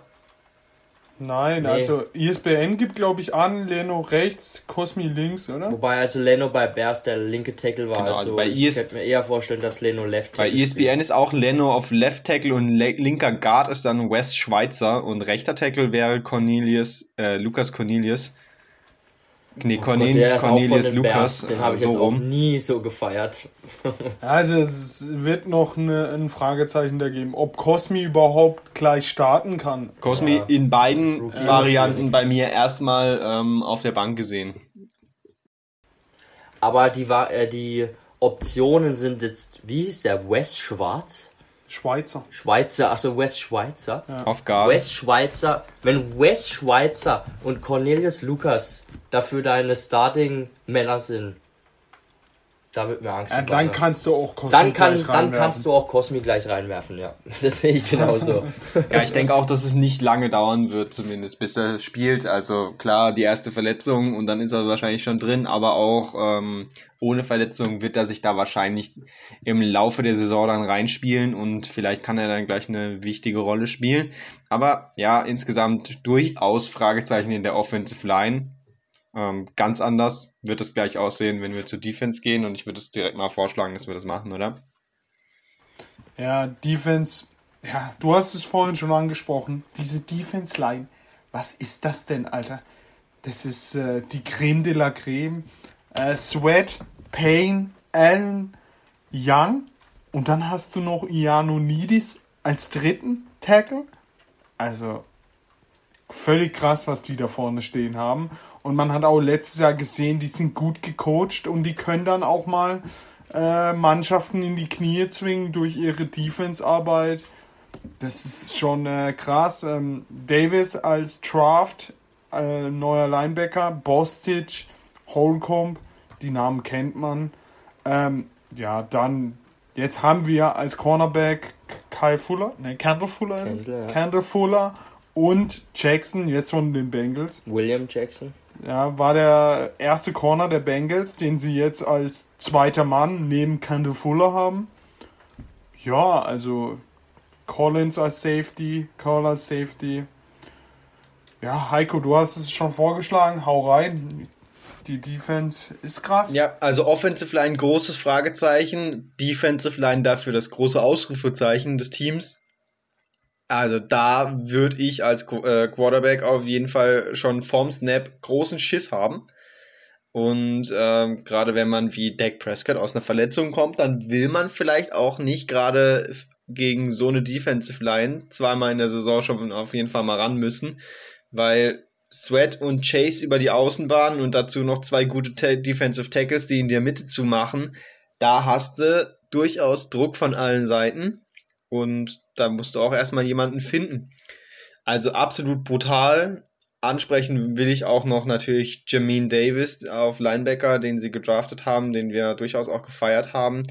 Nein, Nee. also ISBN gibt, glaube ich, an, Leno rechts, Cosmi links, oder? Wobei also Leno bei Bears der linke Tackle war. Genau, also, also bei ich ES könnte mir eher vorstellen, dass Leno Left Bei E Tackle spielt. ESPN ist auch Leno auf Left Tackle und le linker Guard ist dann Wes Schweitzer und rechter Tackle wäre Cornelius, äh, Lukas Cornelius. Nee, Gott, Cornel auch Cornelius Lukas, den äh, habe ich so jetzt auch rum. nie so gefeiert. Also es wird noch eine, ein Fragezeichen da geben, ob Cosmi überhaupt gleich starten kann. Cosmi Ja. in beiden Rookie. Varianten bei mir erstmal ähm, auf der Bank gesehen. Aber die, war, äh, die Optionen sind jetzt, wie hieß der, Wes Schwarz? Schweizer. Schweizer, achso, Wes Schweizer. Auf Guard. Wes Schweizer, wenn Wes Schweizer und Cornelius Lukas dafür deine Starting-Männer sind, da wird mir Angst. Ja, dann Bange. kannst du auch Cosmi dann, kann, gleich dann reinwerfen. kannst du auch Cosmi gleich reinwerfen, ja. Das sehe ich genauso. Ja, ich denke auch, dass es nicht lange dauern wird, zumindest bis er spielt. Also klar, die erste Verletzung und dann ist er wahrscheinlich schon drin, aber auch ähm, ohne Verletzung wird er sich da wahrscheinlich im Laufe der Saison dann reinspielen und vielleicht kann er dann gleich eine wichtige Rolle spielen. Aber ja, insgesamt durchaus Fragezeichen in der Offensive Line. Ähm, ganz anders wird es gleich aussehen, wenn wir zur Defense gehen und ich würde es direkt mal vorschlagen, dass wir das machen, oder? Ja, Defense. Ja, du hast es vorhin schon angesprochen. Diese Defense-Line. Was ist das denn, Alter? Das ist äh, die Creme de la Creme. Äh, Sweat, Payne, Allen, Young. Und dann hast du noch Ianonidis als dritten Tackle. Also völlig krass, was die da vorne stehen haben. Und man hat auch letztes Jahr gesehen, die sind gut gecoacht und die können dann auch mal äh, Mannschaften in die Knie zwingen durch ihre Defense-Arbeit. Das ist schon äh, krass. Ähm, Davis als Draft, äh, neuer Linebacker, Bostic, Holcomb, die Namen kennt man. Ähm, ja, dann, jetzt haben wir als Cornerback Kyle Fuller, ne, Kendall Fuller ist Kendall, es? ja. Kendall Fuller und Jackson, jetzt von den Bengals. William Jackson. Ja, war der erste Corner der Bengals, den sie jetzt als zweiter Mann neben Kendall Fuller haben. Ja, also Collins als Safety, Cole als Safety. Ja, Heiko, du hast es schon vorgeschlagen, hau rein. Die Defense ist krass. Ja, also Offensive Line großes Fragezeichen, Defensive Line dafür das große Ausrufezeichen des Teams. Also da würde ich als äh, Quarterback auf jeden Fall schon vorm Snap großen Schiss haben. Und ähm, gerade wenn man wie Dak Prescott aus einer Verletzung kommt, dann will man vielleicht auch nicht gerade gegen so eine Defensive Line zweimal in der Saison schon auf jeden Fall mal ran müssen, weil Sweat und Chase über die Außenbahn und dazu noch zwei gute Ta Defensive Tackles, die in der Mitte zu machen, da hast du durchaus Druck von allen Seiten und da musst du auch erstmal jemanden finden. Also absolut brutal. Ansprechen will ich auch noch natürlich Jamin Davis auf Linebacker, den sie gedraftet haben, den wir durchaus auch gefeiert haben.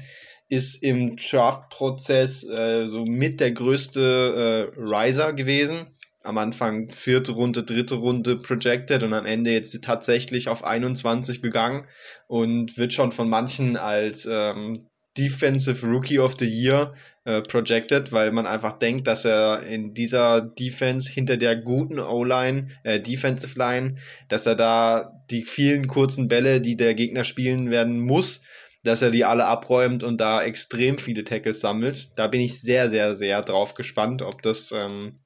Ist im Draft-Prozess äh, so mit der größte äh, Riser gewesen. Am Anfang vierte Runde, dritte Runde projected und am Ende jetzt tatsächlich auf 21 gegangen und wird schon von manchen als ähm, Defensive Rookie of the Year äh, projected, weil man einfach denkt, dass er in dieser Defense hinter der guten O-Line, äh, Defensive Line, dass er da die vielen kurzen Bälle, die der Gegner spielen werden muss, dass er die alle abräumt und da extrem viele Tackles sammelt. Da bin ich sehr, sehr, sehr drauf gespannt, ob das ähm,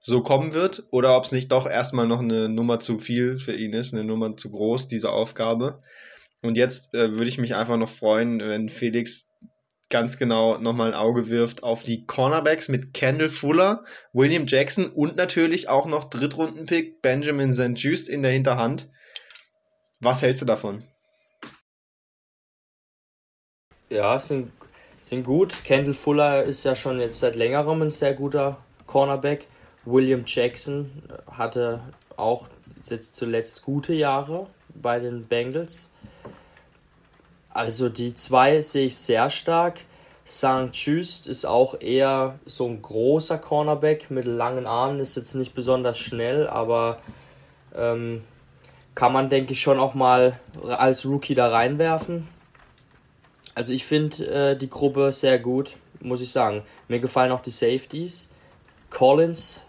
so kommen wird oder ob es nicht doch erstmal noch eine Nummer zu viel für ihn ist, eine Nummer zu groß, diese Aufgabe. Und jetzt äh, würde ich mich einfach noch freuen, wenn Felix ganz genau nochmal ein Auge wirft auf die Cornerbacks mit Kendall Fuller, William Jackson und natürlich auch noch Drittrundenpick Benjamin St. Just in der Hinterhand. Was hältst du davon? Ja, sind, sind gut. Kendall Fuller ist ja schon jetzt seit längerem ein sehr guter Cornerback. William Jackson hatte auch jetzt zuletzt gute Jahre bei den Bengals. Also die zwei sehe ich sehr stark. St. Just ist auch eher so ein großer Cornerback mit langen Armen, ist jetzt nicht besonders schnell, aber ähm, kann man, denke ich, schon auch mal als Rookie da reinwerfen. Also ich finde äh, die Gruppe sehr gut, muss ich sagen. Mir gefallen auch die Safeties. Collins,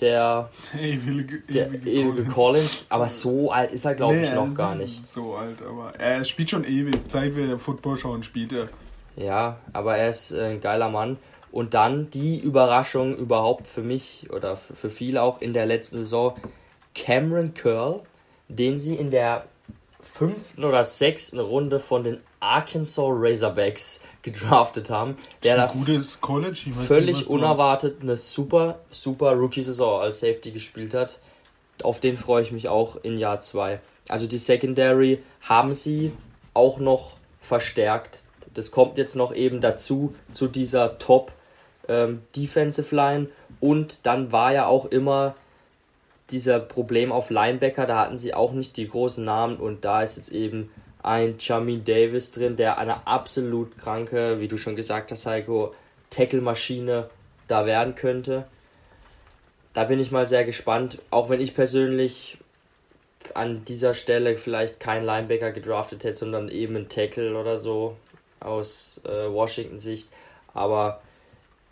der, Ewige, der ewige Collins. Collins, aber so alt ist er, glaube Nee, ich, noch gar nicht. So alt, aber er spielt schon ewig. Seit wir Football schauen, spielt er. Ja, aber er ist äh, ein geiler Mann. Und dann die Überraschung überhaupt für mich oder für viele auch in der letzten Saison, Cameron Curl, den sie in der fünften oder sechsten Runde von den Arkansas Razorbacks gedraftet haben, der da ist ein gutes College. Ich weiß nicht, völlig du unerwartet eine super, super Rookie-Saison als Safety gespielt hat. Auf den freue ich mich auch in Jahr 2. Also die Secondary haben sie auch noch verstärkt. Das kommt jetzt noch eben dazu, zu dieser Top ähm, Defensive Line. Und dann war ja auch immer dieser Problem auf Linebacker, da hatten sie auch nicht die großen Namen und da ist jetzt eben ein Jamin Davis drin, der eine absolut kranke, wie du schon gesagt hast, Heiko, Tackle-Maschine da werden könnte. Da bin ich mal sehr gespannt, auch wenn ich persönlich an dieser Stelle vielleicht keinen Linebacker gedraftet hätte, sondern eben einen Tackle oder so aus äh, Washington-Sicht. Aber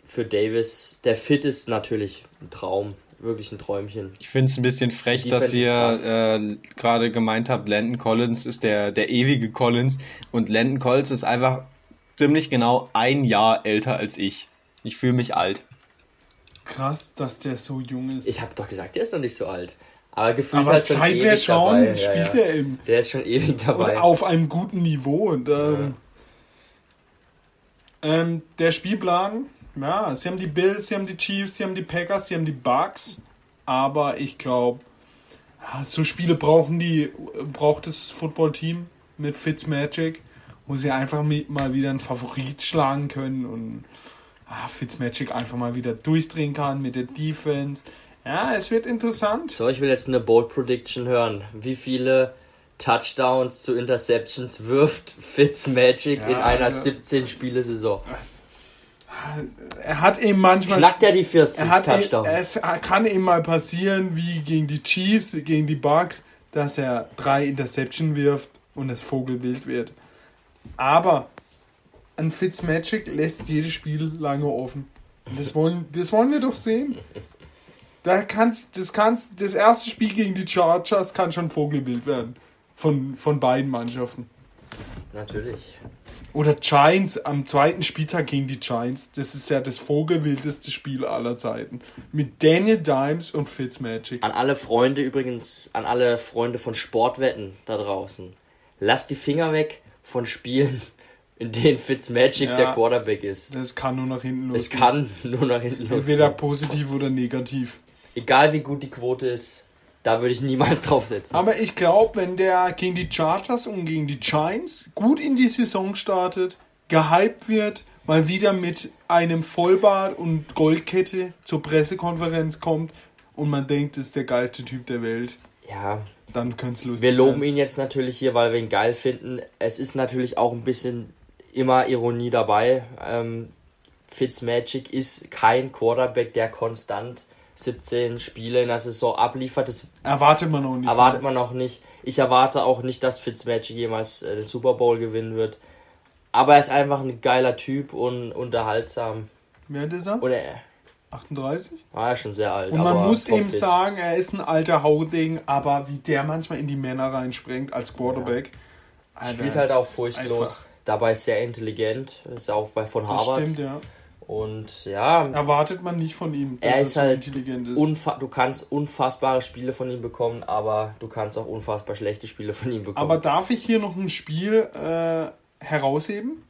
für Davis, der Fit ist natürlich ein Traum, wirklich ein Träumchen. Ich finde es ein bisschen frech, Die dass ihr äh, gerade gemeint habt, Landon Collins ist der, der ewige Collins und Landon Collins ist einfach ziemlich genau ein Jahr älter als ich. Ich fühle mich alt. Krass, dass der so jung ist. Ich habe doch gesagt, der ist noch nicht so alt. Aber gefühlt Aber halt schon wir ewig schauen, dabei. Ja, spielt ja. er im. Der ist schon ewig dabei. Oder auf einem guten Niveau. Und, ähm, ähm, der Spielplan, ja, sie haben die Bills, sie haben die Chiefs, sie haben die Packers, sie haben die Bucks. Aber ich glaube, so Spiele brauchen die, braucht das Footballteam mit Fitzmagic, wo sie einfach mal wieder einen Favorit schlagen können und ah, Fitzmagic einfach mal wieder durchdrehen kann mit der Defense. Ja, es wird interessant. So, ich will jetzt eine Bold Prediction hören. Wie viele Touchdowns zu Interceptions wirft Fitzmagic ja, in einer also, 17-Spiele-Saison? Er hat eben manchmal. Schnackt er die 40 er Touchdowns? Eben, es kann eben mal passieren, wie gegen die Chiefs, gegen die Bucks, dass er drei Interception wirft und es Vogelwild wird. Aber ein Fitzmagic lässt jedes Spiel lange offen. Das wollen, das wollen wir doch sehen. Da kannst, das, kannst, das erste Spiel gegen die Chargers kann schon Vogelbild werden. Von, von beiden Mannschaften. Natürlich. Oder Giants am zweiten Spieltag gegen die Giants. Das ist ja das vogelwildeste Spiel aller Zeiten. Mit Daniel Dimes und Fitzmagic. An alle Freunde übrigens, an alle Freunde von Sportwetten da draußen. Lasst die Finger weg von Spielen, in denen Fitzmagic ja, der Quarterback ist. Das kann nur nach hinten losgehen. Es kann nur nach hinten losgehen. Entweder positiv oder negativ egal wie gut die Quote ist, da würde ich niemals drauf setzen. Aber ich glaube, wenn der gegen die Chargers und gegen die Giants gut in die Saison startet, gehypt wird, mal wieder mit einem Vollbart und Goldkette zur Pressekonferenz kommt und man denkt, das ist der geilste Typ der Welt. Ja. Dann könnte es lustig Wir loben ihn jetzt natürlich hier, weil wir ihn geil finden. Es ist natürlich auch ein bisschen immer Ironie dabei. Ähm, Fitzmagic ist kein Quarterback, der konstant 17 Spiele in der Saison abliefert. Das erwartet man noch nicht. Erwartet man noch nicht. Ich erwarte auch nicht, dass Fitzmagic jemals äh, den Super Bowl gewinnen wird. Aber er ist einfach ein geiler Typ und unterhaltsam. Wer ist er? Und er 38? Ah, er ist schon sehr alt. Und man muss ihm sagen, er ist ein alter Hauding, aber wie der manchmal in die Männer reinspringt als Quarterback. Ja. Spielt halt auch furchtlos. Dabei sehr intelligent. Ist auch bei von Harvard. Das stimmt, ja. Und ja. Erwartet man nicht von ihm, dass er ist so halt intelligent ist. Du kannst unfassbare Spiele von ihm bekommen, aber du kannst auch unfassbar schlechte Spiele von ihm bekommen. Aber darf ich hier noch ein Spiel äh, herausheben?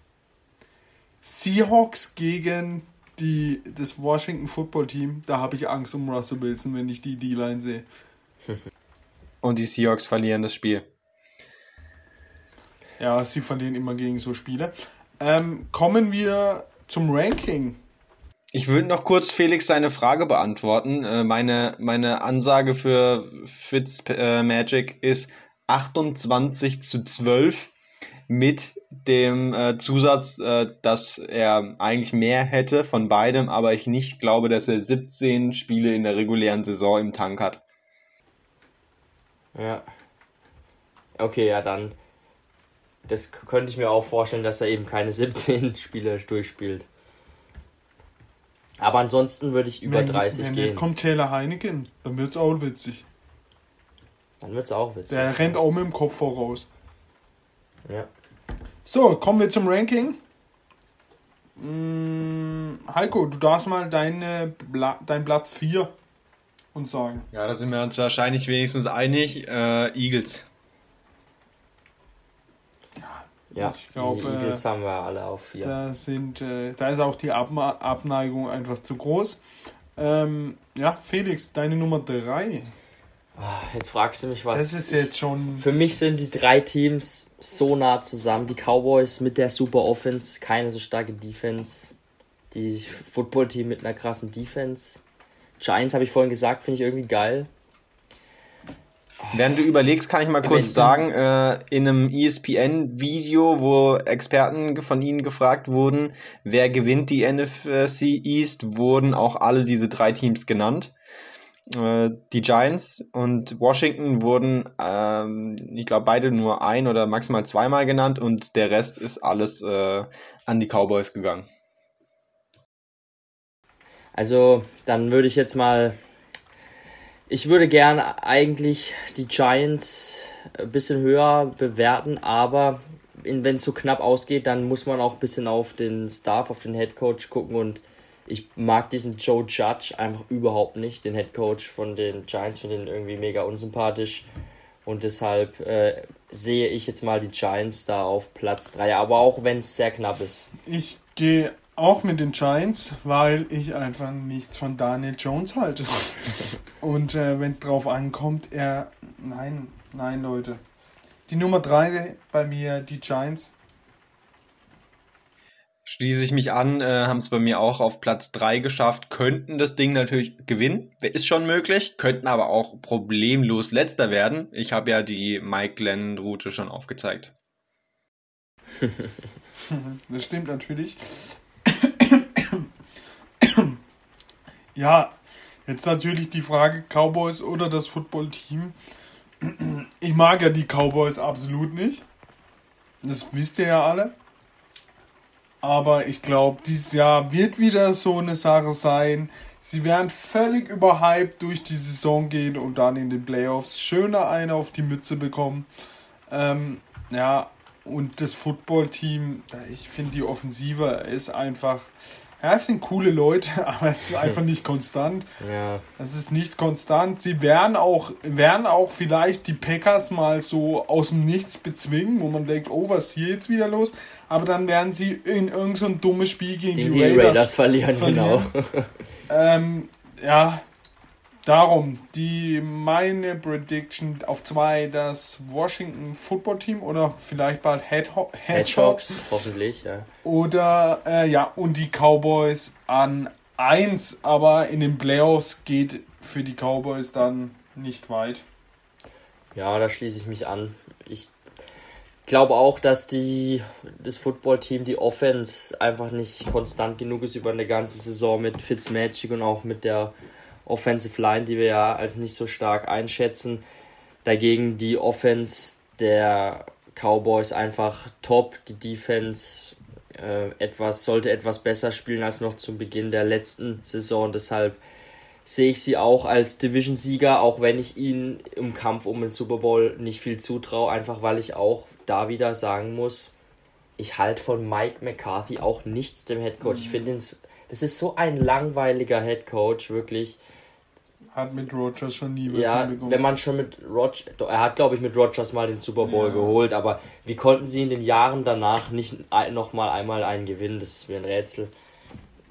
Seahawks gegen die, das Washington Football Team. Da habe ich Angst um Russell Wilson, wenn ich die D-Line sehe. Und die Seahawks verlieren das Spiel. Ja, sie verlieren immer gegen so Spiele. Ähm, kommen wir zum Ranking. Ich würde noch kurz Felix seine Frage beantworten. Äh, meine, meine Ansage für Fitzmagic äh, ist 28 zu 12 mit dem äh, Zusatz, äh, dass er eigentlich mehr hätte von beidem, aber ich nicht glaube, dass er 17 Spiele in der regulären Saison im Tank hat. Ja. Okay, ja, dann das könnte ich mir auch vorstellen, dass er eben keine 17 Spiele durchspielt. Aber ansonsten würde ich über wenn, 30 wenn gehen. Wenn kommt Taylor Heineken, dann wird es auch witzig. Dann wird es auch witzig. Der rennt auch mit dem Kopf voraus. Ja. So, kommen wir zum Ranking. Hm, Heiko, du darfst mal deine, dein Platz 4 uns sagen. Ja, da sind wir uns wahrscheinlich wenigstens einig. Äh, Eagles. Ja, ich glaube, die Eagles haben wir alle auf vier. Da, sind, äh, da ist auch die Ab Abneigung einfach zu groß. Ähm, ja, Felix, deine Nummer drei. Ah, jetzt fragst du mich was. Das ist jetzt schon. Für mich sind die drei Teams so nah zusammen. Die Cowboys mit der super Offense, keine so starke Defense. Die Football-Team mit einer krassen Defense. Giants habe ich vorhin gesagt, finde ich irgendwie geil. Während du überlegst, kann ich mal kurz sagen, äh, in einem ESPN-Video, wo Experten von ihnen gefragt wurden, wer gewinnt die NFC East, wurden auch alle diese drei Teams genannt. Äh, die Giants und Washington wurden, ähm, ich glaube, beide nur ein oder maximal zweimal genannt und der Rest ist alles äh, an die Cowboys gegangen. Also, dann würde ich jetzt mal ich würde gern eigentlich die Giants ein bisschen höher bewerten, aber wenn es so knapp ausgeht, dann muss man auch ein bisschen auf den Staff, auf den Head Coach gucken und ich mag diesen Joe Judge einfach überhaupt nicht, den Head Coach von den Giants, finde den irgendwie mega unsympathisch und deshalb äh, sehe ich jetzt mal die Giants da auf Platz 3, aber auch wenn es sehr knapp ist. Ich gehe auch mit den Giants, weil ich einfach nichts von Daniel Jones halte. Und äh, wenn es drauf ankommt, er. Nein, nein, Leute. Die Nummer 3 bei mir, die Giants. Schließe ich mich an, äh, haben es bei mir auch auf Platz 3 geschafft, könnten das Ding natürlich gewinnen, ist schon möglich, könnten aber auch problemlos letzter werden. Ich habe ja die Mike Glenn-Route schon aufgezeigt. das stimmt natürlich. Ja, jetzt natürlich die Frage Cowboys oder das Footballteam. Ich mag ja die Cowboys absolut nicht. Das wisst ihr ja alle. Aber ich glaube, dieses Jahr wird wieder so eine Sache sein. Sie werden völlig überhyped durch die Saison gehen und dann in den Playoffs schöner eine auf die Mütze bekommen. Ähm, ja, und das Footballteam, ich finde die Offensive ist einfach ja, es sind coole Leute, aber es ist einfach nicht konstant. Ja. Es ist nicht konstant. Sie werden auch, werden auch vielleicht die Packers mal so aus dem Nichts bezwingen, wo man denkt, oh, was ist hier jetzt wieder los? Aber dann werden sie in irgendein so dummes Spiel gegen, gegen die, Raiders, Raiders verlieren, verlieren. genau. ähm, ja, Darum, die meine Prediction auf zwei das Washington Football Team oder vielleicht bald Hedgehog, Hedgehogs, hoffentlich, ja. Oder äh, ja, und die Cowboys an eins, aber in den Playoffs geht für die Cowboys dann nicht weit. Ja, da schließe ich mich an. Ich glaube auch, dass die das Football-Team, die Offense einfach nicht konstant genug ist über eine ganze Saison mit Fitzmagic und auch mit der Offensive Line, die wir ja als nicht so stark einschätzen. Dagegen die Offense der Cowboys einfach top. Die Defense äh, etwas, sollte etwas besser spielen als noch zu Beginn der letzten Saison. Deshalb sehe ich sie auch als Division-Sieger, auch wenn ich ihnen im Kampf um den Super Bowl nicht viel zutraue, einfach weil ich auch da wieder sagen muss, ich halte von Mike McCarthy auch nichts, dem Head Coach. Mhm. Ich finde, das ist so ein langweiliger Head Coach, wirklich hat mit Rogers schon nie was Ja, wenn man schon mit Rogers, er hat glaube ich mit Rogers mal den Super Bowl ja. geholt, aber wie konnten sie in den Jahren danach nicht noch mal einmal einen gewinnen? Das wäre ein Rätsel.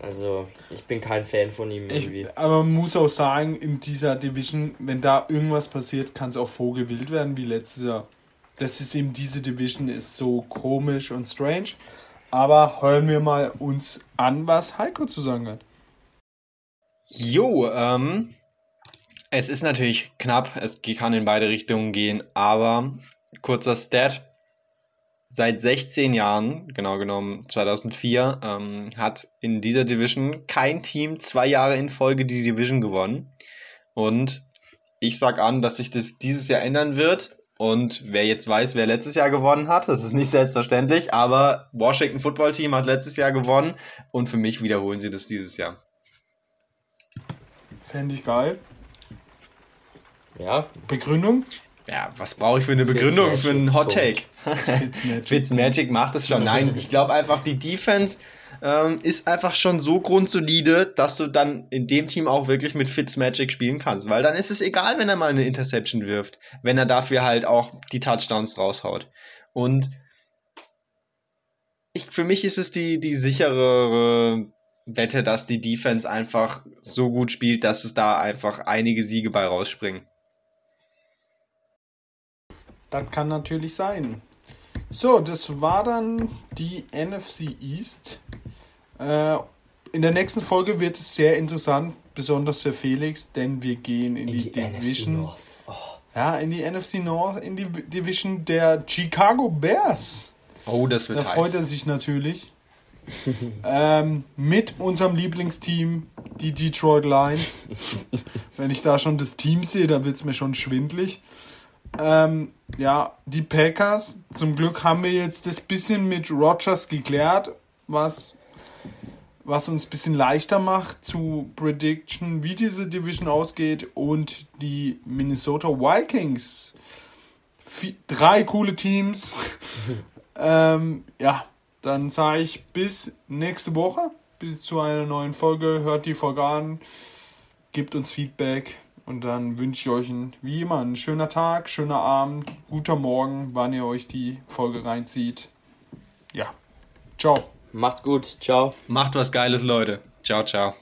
Also, ich bin kein Fan von ihm irgendwie. Ich, aber man muss auch sagen, in dieser Division, wenn da irgendwas passiert, kann es auch vorgewillt werden wie letztes Jahr. Das ist eben, diese Division ist so komisch und strange. Aber hören wir mal uns an, was Heiko zu sagen hat. Jo, ähm, es ist natürlich knapp, es kann in beide Richtungen gehen, aber kurzer Stat. Seit 16 Jahren, genau genommen 2004, ähm, hat in dieser Division kein Team zwei Jahre in Folge die Division gewonnen. Und ich sag an, dass sich das dieses Jahr ändern wird. Und wer jetzt weiß, wer letztes Jahr gewonnen hat, das ist nicht selbstverständlich, aber Washington Football Team hat letztes Jahr gewonnen und für mich wiederholen sie das dieses Jahr. Fände ich geil. Ja. Begründung? Ja, was brauche ich für eine Begründung für einen Hot Take? Fitzmagic. Macht es schon. Nein, ich glaube einfach, die Defense ähm, ist einfach schon so grundsolide, dass du dann in dem Team auch wirklich mit Fitzmagic spielen kannst. Weil dann ist es egal, wenn er mal eine Interception wirft, wenn er dafür halt auch die Touchdowns raushaut. Und ich, für mich ist es die, die sicherere Wette, dass die Defense einfach so gut spielt, dass es da einfach einige Siege bei rausspringen. Das kann natürlich sein. So, das war dann die NFC East. Äh, in der nächsten Folge wird es sehr interessant, besonders für Felix, denn wir gehen in, in die, die, Division. Oh. Ja, in die NFC North, in die Division der Chicago Bears. Oh, das wird Da heiß. freut er sich natürlich. ähm, mit unserem Lieblingsteam, die Detroit Lions. Wenn ich da schon das Team sehe, da wird es mir schon schwindlig. Ähm, ja, die Packers, zum Glück haben wir jetzt das bisschen mit Rogers geklärt, was, was uns ein bisschen leichter macht zu prediction, wie diese Division ausgeht. Und die Minnesota Vikings. Vier, drei coole Teams. ähm, ja, dann sage ich bis nächste Woche, bis zu einer neuen Folge. Hört die Folge an, gebt uns Feedback. Und dann wünsche ich euch ein, wie immer einen schöner Tag, schöner Abend, guter Morgen, wann ihr euch die Folge reinzieht. Ja, ciao. Macht's gut. Ciao. Macht was Geiles, Leute. Ciao, ciao.